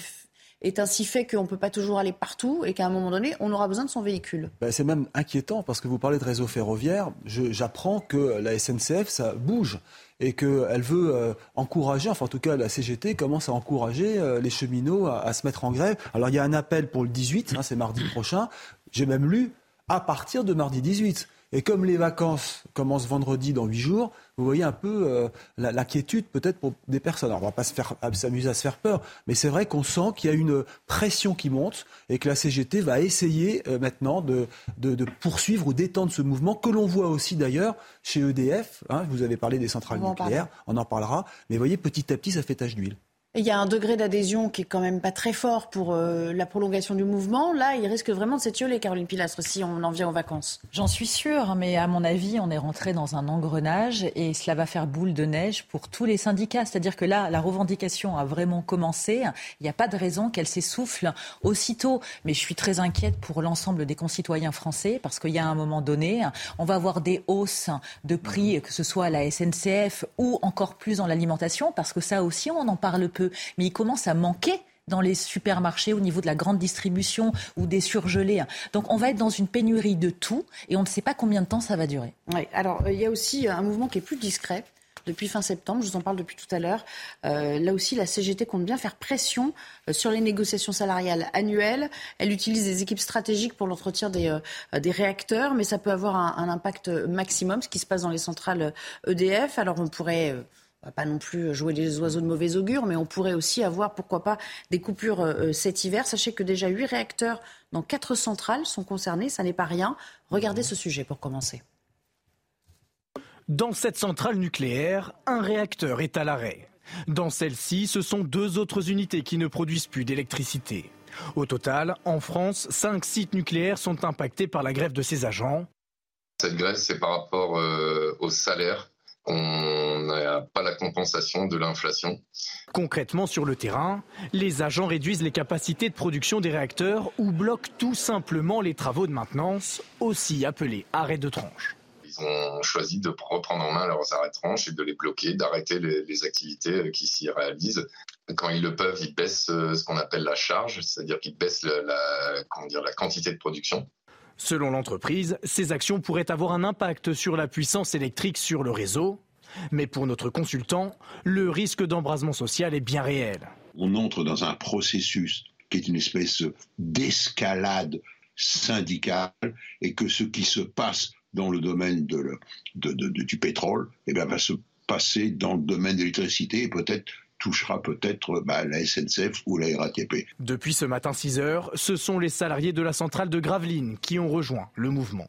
est ainsi fait qu'on ne peut pas toujours aller partout et qu'à un moment donné, on aura besoin de son véhicule. Ben, c'est même inquiétant parce que vous parlez de réseau ferroviaire. j'apprends que la SNCF, ça bouge et qu'elle veut euh, encourager, enfin en tout cas la CGT commence à encourager euh, les cheminots à, se mettre en grève. Alors il y a un appel pour le 18, hein, c'est mardi prochain. J'ai même lu à partir de mardi 18. Et comme les vacances commencent vendredi dans huit jours, vous voyez un peu euh, l'inquiétude peut-être pour des personnes. Alors, on ne va pas s'amuser à se faire peur, mais c'est vrai qu'on sent qu'il y a une pression qui monte et que la CGT va essayer euh, maintenant de, poursuivre ou d'étendre ce mouvement que l'on voit aussi d'ailleurs chez EDF. Hein. vous avez parlé des centrales nucléaires, on en parlera. Mais vous voyez, petit à petit, ça fait tache d'huile. Il y a un degré d'adhésion qui est quand même pas très fort pour euh, la prolongation du mouvement. Là, il risque vraiment de s'étioler, Caroline Pilastre, si on en vient aux vacances. J'en suis sûre, mais à mon avis, on est rentré dans un engrenage et cela va faire boule de neige pour tous les syndicats. C'est-à-dire que là, la revendication a vraiment commencé. Il n'y a pas de raison qu'elle s'essouffle aussitôt. Mais je suis très inquiète pour l'ensemble des concitoyens français parce qu'il y a un moment donné, on va avoir des hausses de prix, que ce soit à la SNCF ou encore plus dans l'alimentation, parce que ça aussi, on en parle peu mais il commence à manquer dans les supermarchés, au niveau de la grande distribution ou des surgelés. Donc on va être dans une pénurie de tout et on ne sait pas combien de temps ça va durer. Oui, alors euh, il y a aussi un mouvement qui est plus discret depuis fin septembre, je vous en parle depuis tout à l'heure. Euh, là aussi, la CGT compte bien faire pression euh, sur les négociations salariales annuelles. Elle utilise des équipes stratégiques pour l'entretien des, réacteurs, mais ça peut avoir un, un, impact maximum, ce qui se passe dans les centrales EDF. Alors on pourrait on va pas non plus jouer les oiseaux de mauvais augure, mais on pourrait aussi avoir, pourquoi pas, des coupures euh, euh, cet hiver. Sachez que déjà huit réacteurs dans quatre centrales sont concernés, ça n'est pas rien. Regardez ce sujet pour commencer. Dans cette centrale nucléaire, un réacteur est à l'arrêt. Dans celle-ci, ce sont deux autres unités qui ne produisent plus d'électricité. Au total, en France, cinq sites nucléaires sont impactés par la grève de ces agents. Cette grève, c'est par rapport euh, au salaire on n'a pas la compensation de l'inflation. Concrètement, sur le terrain, les agents réduisent les capacités de production des réacteurs ou bloquent tout simplement les travaux de maintenance, aussi appelés arrêts de tranche. Ils ont choisi de reprendre en main leurs arrêts de tranche et de les bloquer, d'arrêter les, activités qui s'y réalisent. Quand ils le peuvent, ils baissent euh, ce qu'on appelle la charge, c'est-à-dire qu'ils baissent la, dire, la quantité de production. Selon l'entreprise, ces actions pourraient avoir un impact sur la puissance électrique sur le réseau. Mais pour notre consultant, le risque d'embrasement social est bien réel. On entre dans un processus qui est une espèce d'escalade syndicale et que ce qui se passe dans le domaine du pétrole eh va se passer dans le domaine de l'électricité et peut-être touchera peut-être bah, la SNCF ou la RATP. Depuis ce matin 6 heures, ce sont les salariés de la centrale de Gravelines qui ont rejoint le mouvement.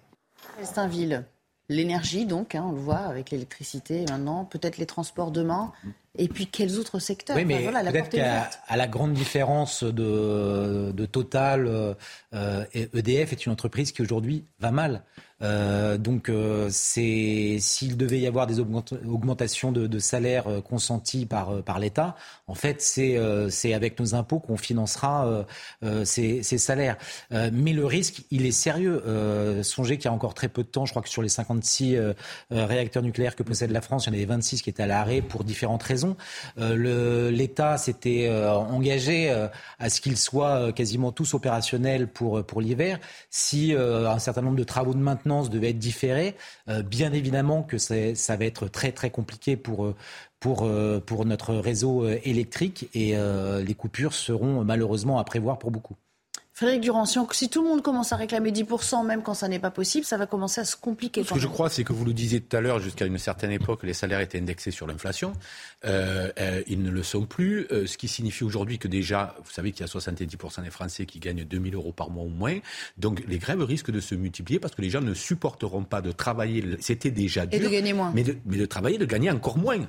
Estinville, l'énergie donc, hein, on le voit avec l'électricité maintenant, peut-être les transports demain. Et puis quels autres secteurs Oui, mais peut-être qu'à à la grande différence de, de Total, euh, EDF est une entreprise qui aujourd'hui va mal. Euh, donc, euh, c'est s'il devait y avoir des augmentations de, de salaire euh, consenties par, par l'État, en fait, c'est avec nos impôts qu'on financera ces, ces, salaires. mais le risque, il est sérieux. songez qu'il y a encore très peu de temps, je crois que sur les 56 réacteurs nucléaires que possède la France, il y en avait 26 qui étaient à l'arrêt pour différentes raisons. L'État s'était engagé à ce qu'ils soient quasiment tous opérationnels pour, pour l'hiver. Si un certain nombre de travaux de maintenance devait être différée, euh, bien évidemment que ça va être très très compliqué pour, euh, pour, euh, pour notre réseau électrique et les coupures seront malheureusement à prévoir pour beaucoup. Frédéric Durancian, si tout le monde commence à réclamer 10%, même quand ça n'est pas possible, ça va commencer à se compliquer. Ce que je crois, c'est que vous le disiez tout à l'heure, jusqu'à une certaine époque, les salaires étaient indexés sur l'inflation. Euh, euh, ils ne le sont plus, euh, ce qui signifie aujourd'hui que déjà, vous savez qu'il y a 70% des Français qui gagnent 2000 euros par mois ou moins. Donc les grèves risquent de se multiplier parce que les gens ne supporteront pas de travailler. C'était déjà dur. Et de gagner moins. Mais de, mais de travailler, de gagner encore moins.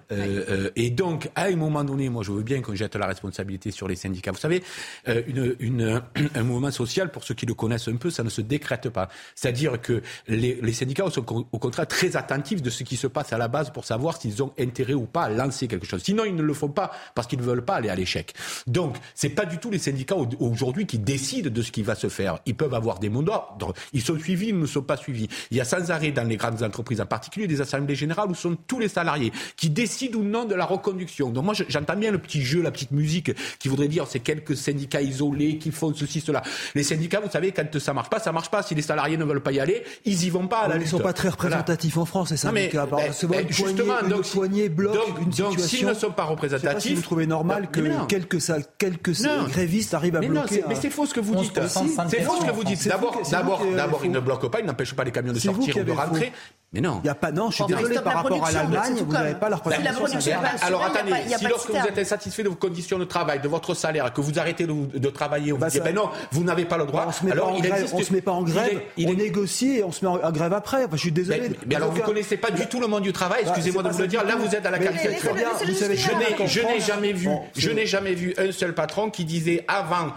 et donc, à un moment donné, moi, je veux bien qu'on jette la responsabilité sur les syndicats. Vous savez, une, une, un mouvement social, pour ceux qui le connaissent un peu, ça ne se décrète pas. C'est-à-dire que les, syndicats sont au contraire très attentifs de ce qui se passe à la base pour savoir s'ils ont intérêt ou pas à lancer quelque chose. Sinon, ils ne le font pas parce qu'ils ne veulent pas aller à l'échec. Donc, c'est pas du tout les syndicats aujourd'hui qui décident de ce qui va se faire. Ils peuvent avoir des mots d'ordre. Ils sont suivis, ils ne sont pas suivis. Il y a sans arrêt dans les grandes entreprises, en particulier des assemblées générales où sont tous les salariés qui décident ou non de la reconduction. Donc moi, j'entends bien le petit jeu, la petite musique qui voudrait dire c'est quelques syndicats isolés qui font ceci, cela. Syndicats. Les syndicats, vous savez, quand ça marche pas, ça marche pas. Si les salariés ne veulent pas y aller, ils y vont pas. À la ils ne sont pas très représentatifs en France, les syndicats. Non, mais, ben, ben, justement, poignée, donc, poignée bloque donc, une donc s'ils ne sont pas représentatifs, pas si vous trouvez normal que quelques, quelques grévistes arrivent à mais bloquer. Mais c'est faux ce que vous dites. C'est faux ce que vous dites. D'abord, d'abord, d'abord, ils ne bloquent pas, ils n'empêchent pas les camions de sortir ou de rentrer. Mais non. Il y a pas, non, je suis désolé, par rapport à l'Allemagne, vous n'avez pas leur production. Alors attendez, si lorsque vous êtes insatisfait de vos conditions de travail, de votre salaire, que vous arrêtez de, travailler, on vous dit, ben non, vous n'avez pas le droit. On se met alors, il existe... on se met pas en grève, on négocie et on se met en grève après. Enfin, je suis désolé. Mais, alors, vous ne connaissez pas du tout le monde du travail, excusez-moi de vous le dire, là, vous êtes à la caricature. Je n'ai jamais vu, je n'ai jamais vu un seul patron qui disait avant,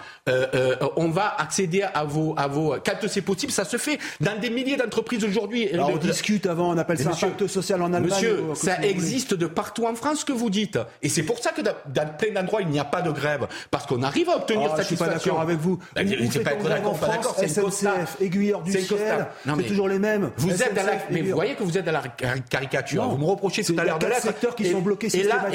on va accéder à vos, à vos, quand c'est possible, ça se fait dans des milliers d'entreprises aujourd'hui. On discute avant, on appelle ça pacte social en Allemagne. Monsieur, ça existe de partout en France, ce que vous dites. Et c'est pour ça que dans, plein d'endroits, il n'y a pas de grève. Parce qu'on arrive à obtenir oh, satisfaction. Je suis pas d'accord avec vous. Ben, vous, vous pas d'accord, pas d'accord. C'est SNCF, aiguilleur du ciel, c'est toujours les mêmes. Vous êtes dans la, mais vous voyez que vous êtes dans la caricature. Vous me reprochez tout à l'heure de l'être. secteurs qui sont bloqués Et là,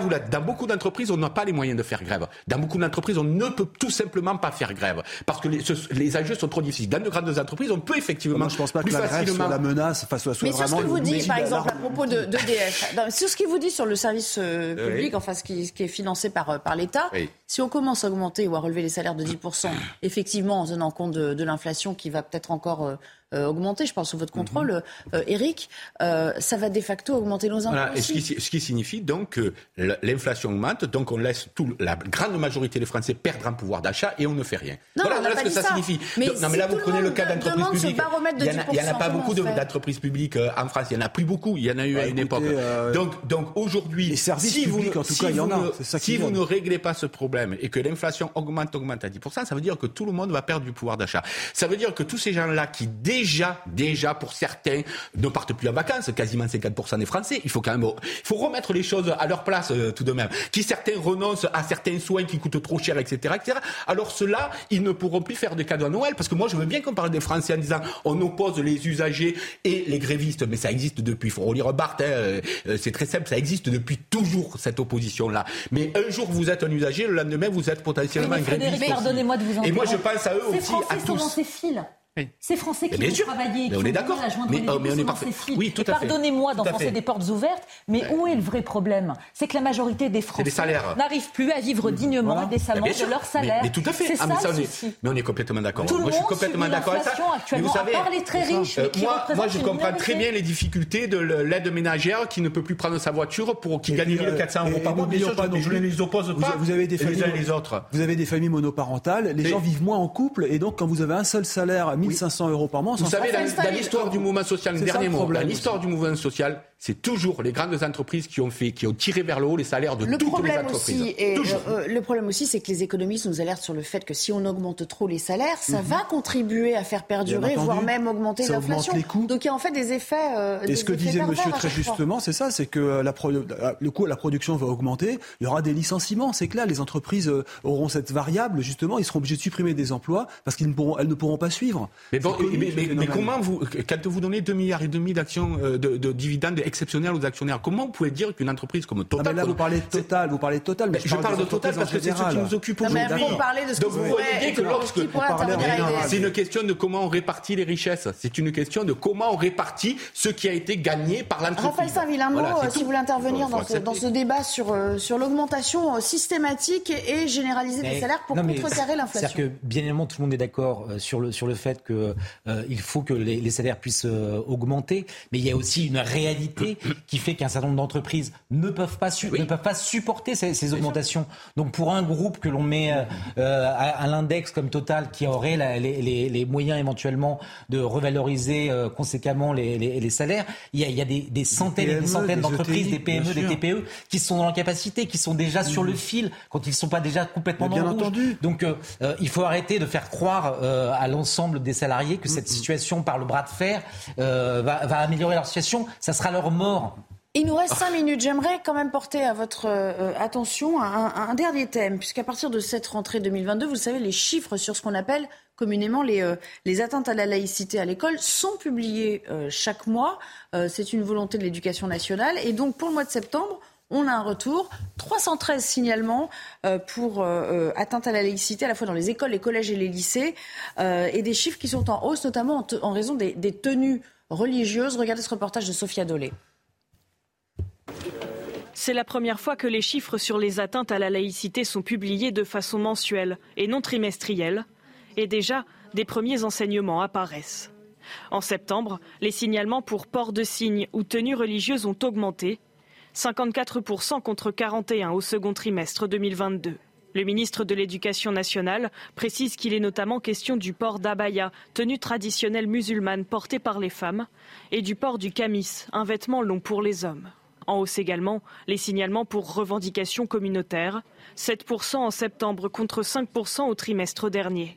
vous. Dans beaucoup d'entreprises, on n'a pas les moyens de faire grève. Dans beaucoup d'entreprises, on ne peut tout simplement pas faire grève. Parce que les, enjeux sont trop difficiles. Dans de grandes entreprises, on peut effectivement. Je pense pas que la grève soit la menace, soit. Mais ce que vous dites, par exemple, propos d'EDF. De, sur ce qui vous dit sur le service euh, public, enfin ce qui, qui, est financé par, euh, par l'État, si on commence à augmenter ou à relever les salaires de 10%, effectivement en tenant compte de, de l'inflation qui va peut-être encore euh, euh, augmenter, je pense sous votre contrôle, mhm. Eric, ça va de facto augmenter nos impôts. Voilà, ce, qui, ce, qui, signifie donc que l'inflation augmente, donc on laisse tout, la grande majorité des Français perdre en pouvoir d'achat et on ne fait rien. Non, voilà, voilà ce que ça, signifie. Mais non, mais là, vous prenez le cas d'entreprises publiques. Il n'y en, a pas beaucoup d'entreprises publiques en France. Il n'y en a plus beaucoup. Il y en a eu à une époque. Donc, donc aujourd'hui, si vous, en tout cas, il y en a. si vous ne réglez pas ce problème et que l'inflation augmente, augmente à 10%, ça veut dire que tout le monde va perdre du pouvoir d'achat. Ça veut dire que tous ces gens-là qui déjà, déjà pour certains, ne partent plus en vacances, quasiment 50% des Français, il faut quand même, il faut remettre les choses à leur place euh, tout de même. Qui certains renoncent à certains soins qui coûtent trop cher, etc., etc. Alors ceux-là, ils ne pourront plus faire de cadeaux à Noël parce que moi je veux bien qu'on parle des Français en disant on oppose les usagers et les grévistes, mais ça existe depuis. Il faut relire Barthes. Hein, euh, c'est très simple, ça existe depuis toujours cette opposition-là. Mais un jour vous êtes un usager, le lendemain vous êtes potentiellement un gréviste. Pardonnez-moi de vous Et moi je pense à eux aussi, à tous. Ces fils. Ces Français qui vont travailler, qui on est d'accord. Mais, oh, mais on est parfait. Oui, tout à fait. Pardonnez-moi d'enfoncer des portes ouvertes, mais où est le vrai problème? C'est que la majorité des Français n'arrivent plus à vivre dignement et décemment de leur salaire. Mais, tout à fait. Ah, mais, ça, mais, on est complètement d'accord. Moi, je suis complètement d'accord avec ça. Mais vous savez, les très riches, euh, moi, moi, je comprends très bien les difficultés de l'aide ménagère qui ne peut plus prendre sa voiture pour qui gagne 1400 euros par mois. Je ne les oppose pas. Vous avez des familles les autres. Vous avez des familles monoparentales. Les gens vivent moins en couple et donc quand vous avez un seul salaire à 1500 euros par mois vous savez, dans, l'histoire du mouvement social, dernier mot, dans l'histoire du mouvement social, c'est toujours les grandes entreprises qui ont fait, qui ont tiré vers le haut les salaires de le toutes les entreprises. Aussi euh, euh, le problème aussi, c'est que les économistes nous alertent sur le fait que si on augmente trop les salaires, ça mhm. va contribuer à faire perdurer, voire même augmenter l'inflation. Donc il y a en fait des effets. Euh, et ce que disait Monsieur très justement, c'est ça, c'est que la le coût à la production va augmenter. Il y aura des licenciements. C'est que là, les entreprises auront cette variable. Justement, ils seront obligés de supprimer des emplois parce qu'elles ne pourront, elles ne pourront pas suivre. Mais, bon, mais, comment vous, quand vous donnez 2 milliards et demi d'actions de, de dividendes exceptionnels aux actionnaires Comment vous pouvez dire qu'une entreprise comme Total... là, vous parlez de Total, vous parlez de Total. Mais je, parle de Total parce que c'est ce qui nous occupe aujourd'hui. Donc vous voyez bien que lorsque... C'est une question de comment on répartit les richesses. C'est une question de comment on répartit ce qui a été gagné par l'entreprise. Raphaël Saint-Villan, si vous voulez intervenir dans ce débat sur euh, l'augmentation euh, systématique et généralisée des salaires pour contrecarrer l'inflation. C'est-à-dire que bien évidemment tout le monde est d'accord euh, sur le, sur le fait qu'il faut que les salaires puissent augmenter, mais il y a aussi une réalité qui fait qu'un certain nombre d'entreprises ne peuvent pas ne peuvent pas supporter ces, augmentations. Donc pour un groupe que l'on met euh, euh, à, l'index comme Total, qui aurait les, moyens éventuellement de revaloriser euh, conséquemment les, salaires, il y a, des, centaines et des centaines d'entreprises, des PME, des TPE, qui sont dans l'incapacité, qui sont déjà sur le fil quand ils ne sont pas déjà complètement dans le rouge. Entendu. Donc il faut arrêter de faire croire à l'ensemble des salariés que cette situation par le bras de fer va, va améliorer leur situation. Ça sera leur mort. Il nous reste cinq minutes. J'aimerais quand même porter à votre euh, attention un, dernier thème, puisqu'à partir de cette rentrée 2022, vous savez, les chiffres sur ce qu'on appelle communément les, euh, les atteintes à la laïcité à l'école sont publiés euh, chaque mois. C'est une volonté de l'éducation nationale. Et donc, pour le mois de septembre, On a un retour. 313 signalements euh, pour euh, atteinte à la laïcité, à la fois dans les écoles, les collèges et les lycées, et des chiffres qui sont en hausse, notamment en, raison des, des, tenues religieuses. Regardez ce reportage de Sophia Dolé. C'est la première fois que les chiffres sur les atteintes à la laïcité sont publiés de façon mensuelle et non trimestrielle. Et déjà, des premiers enseignements apparaissent. En septembre, les signalements pour port de signes ou tenues religieuses ont augmenté, 54% contre 41 au second trimestre 2022. Le ministre de l'Éducation nationale précise qu'il est notamment question du port d'abaya, tenue traditionnelle musulmane portée par les femmes, et du port du camis, un vêtement long pour les hommes. En hausse également les signalements pour revendications communautaires, 7% en septembre contre 5% au trimestre dernier.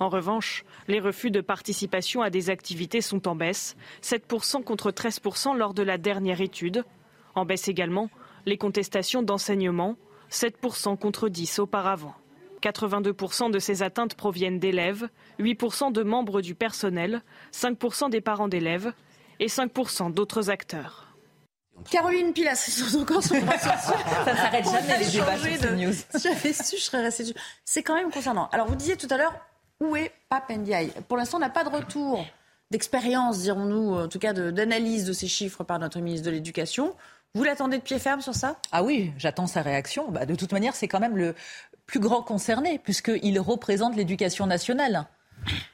En revanche, les refus de participation à des activités sont en baisse, 7% contre 13% lors de la dernière étude. En baisse également les contestations d'enseignement, 7% contre 10 auparavant. 82% de ces atteintes proviennent d'élèves, 8% de membres du personnel, 5% des parents d'élèves et 5% d'autres acteurs. Caroline Pilas, c'est encore sur Ça ne s'arrête jamais les débats sur news. J'avais su, je serais restée C'est quand même concernant. Alors, vous disiez tout à l'heure, où est Pape Ndiaye? Pour l'instant, on n'a pas de retour d'expérience, dirons-nous, en tout cas d'analyse de, ces chiffres par notre ministre de l'Éducation. Vous l'attendez de pied ferme sur ça? Ah oui, j'attends sa réaction. Bah, de toute manière, c'est quand même le plus grand concerné, puisqu'il représente l'éducation nationale.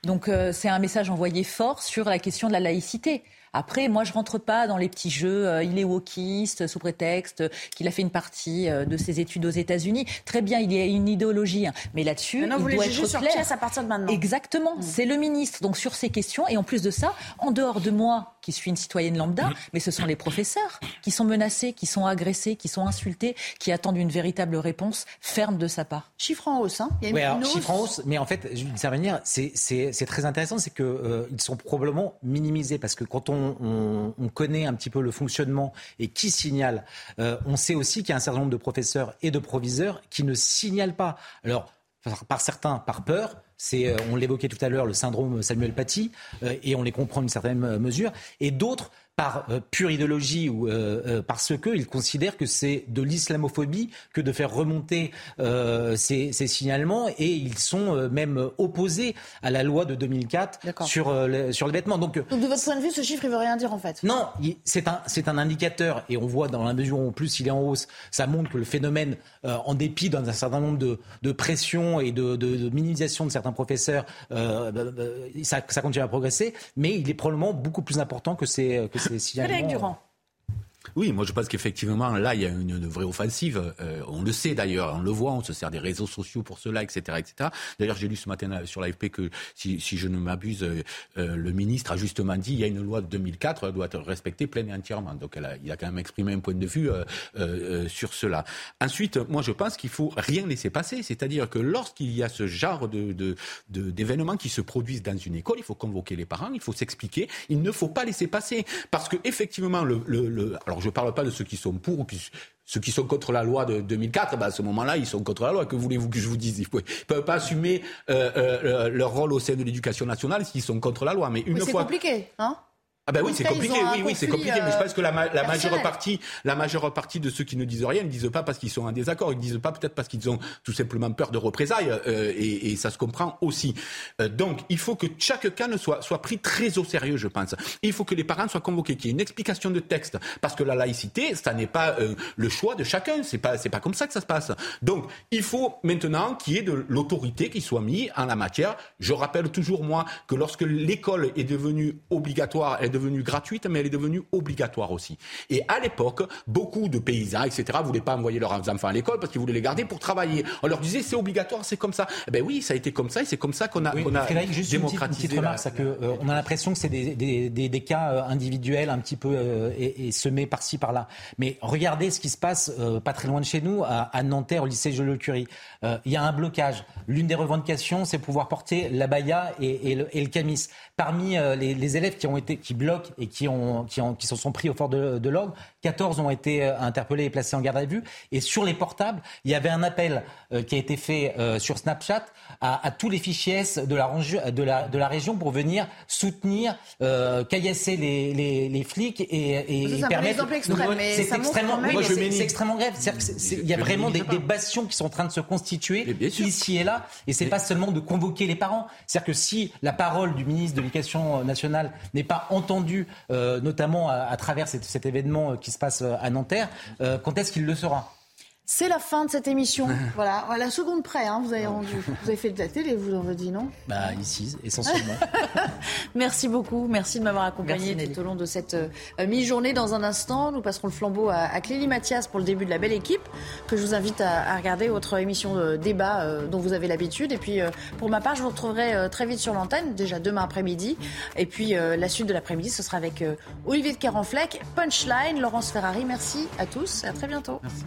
Donc euh, c'est un message envoyé fort sur la question de la laïcité. Après, moi, je rentre pas dans les petits jeux. Euh, il est wokiste sous prétexte qu'il a fait une partie euh, de ses études aux États-Unis. Très bien, il y a une idéologie, hein. mais là-dessus, il vous doit être sur clair. à partir de maintenant. Exactement, mm. c'est le ministre. Donc sur ces questions, et en plus de ça, en dehors de moi, qui suis une citoyenne lambda, mais ce sont les professeurs qui sont menacés, qui sont agressés, qui sont insultés, qui attendent une véritable réponse ferme de sa part. Chiffre en hausse, hein Il y a une, hausse. Chiffre en hausse, mais en fait, d'une certaine manière, c'est très intéressant, c'est qu'ils euh, sont probablement minimisés parce que quand on on, connaît un petit peu le fonctionnement et qui signale, euh, on sait aussi qu'il y a un certain nombre de professeurs et de proviseurs qui ne signalent pas. Alors, par certains, par peur, c'est, euh, on l'évoquait tout à l'heure, le syndrome Samuel Paty, euh, et on les comprend d'une certaine mesure, et d'autres par euh, pure idéologie ou euh, euh, parce qu'ils considèrent que c'est de l'islamophobie que de faire remonter ces, ces, signalements et ils sont même opposés à la loi de 2004 sur, sur les vêtements. Donc, Donc, de votre point de vue, ce chiffre, il veut rien dire en fait Non, c'est un, un indicateur et on voit dans la mesure où en plus il est en hausse, ça montre que le phénomène, en dépit d'un certain nombre de, de pressions et de, de, de, minimisation de certains professeurs, bah, bah, ça, ça, continue à progresser, mais il est probablement beaucoup plus important que ces, que Frédéric Durand. Oui, moi je pense qu'effectivement, là, il y a une, vraie offensive. Euh, on le sait d'ailleurs, on le voit, on se sert des réseaux sociaux pour cela, etc. etc. D'ailleurs, j'ai lu ce matin sur l'AFP que, si, je ne m'abuse, euh, euh, le ministre a justement dit il y a une loi de 2004, elle doit être respectée pleine et entièrement. Donc elle a, il a quand même exprimé un point de vue sur cela. Ensuite, moi je pense qu'il faut rien laisser passer. C'est-à-dire que lorsqu'il y a ce genre de, d'événements qui se produisent dans une école, il faut convoquer les parents, il faut s'expliquer. Il ne faut pas laisser passer. Parce que effectivement, le, le, le alors je ne parle pas de ceux qui sont pour ou ceux qui sont contre la loi de 2004, ben à ce moment-là, ils sont contre la loi. Que voulez-vous que je vous dise? Ils ne peuvent pas assumer euh, euh, leur rôle au sein de l'éducation nationale s'ils sont contre la loi. Mais une fois. C'est compliqué, hein? Ah ben oui, c'est compliqué, oui, oui, c'est compliqué, mais je pense que la, la majeure partie, la majeure partie de ceux qui ne disent rien ne disent pas parce qu'ils sont en désaccord, ils ne disent pas peut-être parce qu'ils ont tout simplement peur de représailles, euh, et, et, ça se comprend aussi. Euh, donc, il faut que chaque cas ne soit, soit pris très au sérieux, je pense. Il faut que les parents soient convoqués, qu'il y ait une explication de texte, parce que la laïcité, ça n'est pas euh, le choix de chacun, c'est pas, c'est pas comme ça que ça se passe. Donc, il faut maintenant qu'il y ait de l'autorité qui soit mise en la matière. Je rappelle toujours moi que lorsque l'école est devenue obligatoire, elle devenue gratuite, mais elle est devenue obligatoire aussi. Et à l'époque, beaucoup de paysans, etc., voulaient pas envoyer leurs enfants à l'école parce qu'ils voulaient les garder pour travailler. On leur disait c'est obligatoire, c'est comme ça. Eh ben oui, ça a été comme ça et c'est comme ça qu'on a, on a juste démocratisé. Une petite, remarque, que, euh, on a l'impression que c'est des, des, des, des, cas euh, individuels un petit peu euh, et, et, semés par-ci par-là. Mais regardez ce qui se passe pas très loin de chez nous, à, à Nanterre, au lycée Jules-Curie. Il y a un blocage. L'une des revendications, c'est pouvoir porter la baya et, et, le, et le camis. Parmi les, les élèves qui ont été qui bloquent et qui, ont, qui, ont, qui se sont pris au fort de, de l'ordre. 14 ont été euh, interpellés et placés en garde à vue. Et sur les portables, il y avait un appel euh, qui a été fait euh, sur Snapchat à, à, tous les fichiers S de la, de la, de la région pour venir soutenir, euh, caillasser les, les, les flics et, et, ça, permettre. C'est extrêmement, c'est extrêmement grave. Il y a vraiment des, des, bastions qui sont en train de se constituer ici et là. Et c'est pas seulement de convoquer les parents. C'est-à-dire que si la parole du ministre de l'Éducation nationale n'est pas entendue, euh, notamment à, travers cet, événement qui se passe à Nanterre, euh, quand est-ce qu'il le sera? C'est la fin de cette émission. voilà, la seconde près, hein, vous avez rendu. Vous avez fait de la télé, vous en dit, non? Bah ici, essentiellement. merci beaucoup, merci de m'avoir accompagné tout au long de cette euh, mi-journée. Dans un instant, nous passerons le flambeau à, à, Clélie Mathias pour le début de la belle équipe, que je vous invite à, à regarder votre émission de débat euh, dont vous avez l'habitude. Et puis, euh, pour ma part, je vous retrouverai euh, très vite sur l'antenne, déjà demain après-midi. Et puis, euh, la suite de l'après-midi, ce sera avec Olivier de Carenfleck, Punchline, Laurence Ferrari. Merci à tous et à très bientôt. Merci.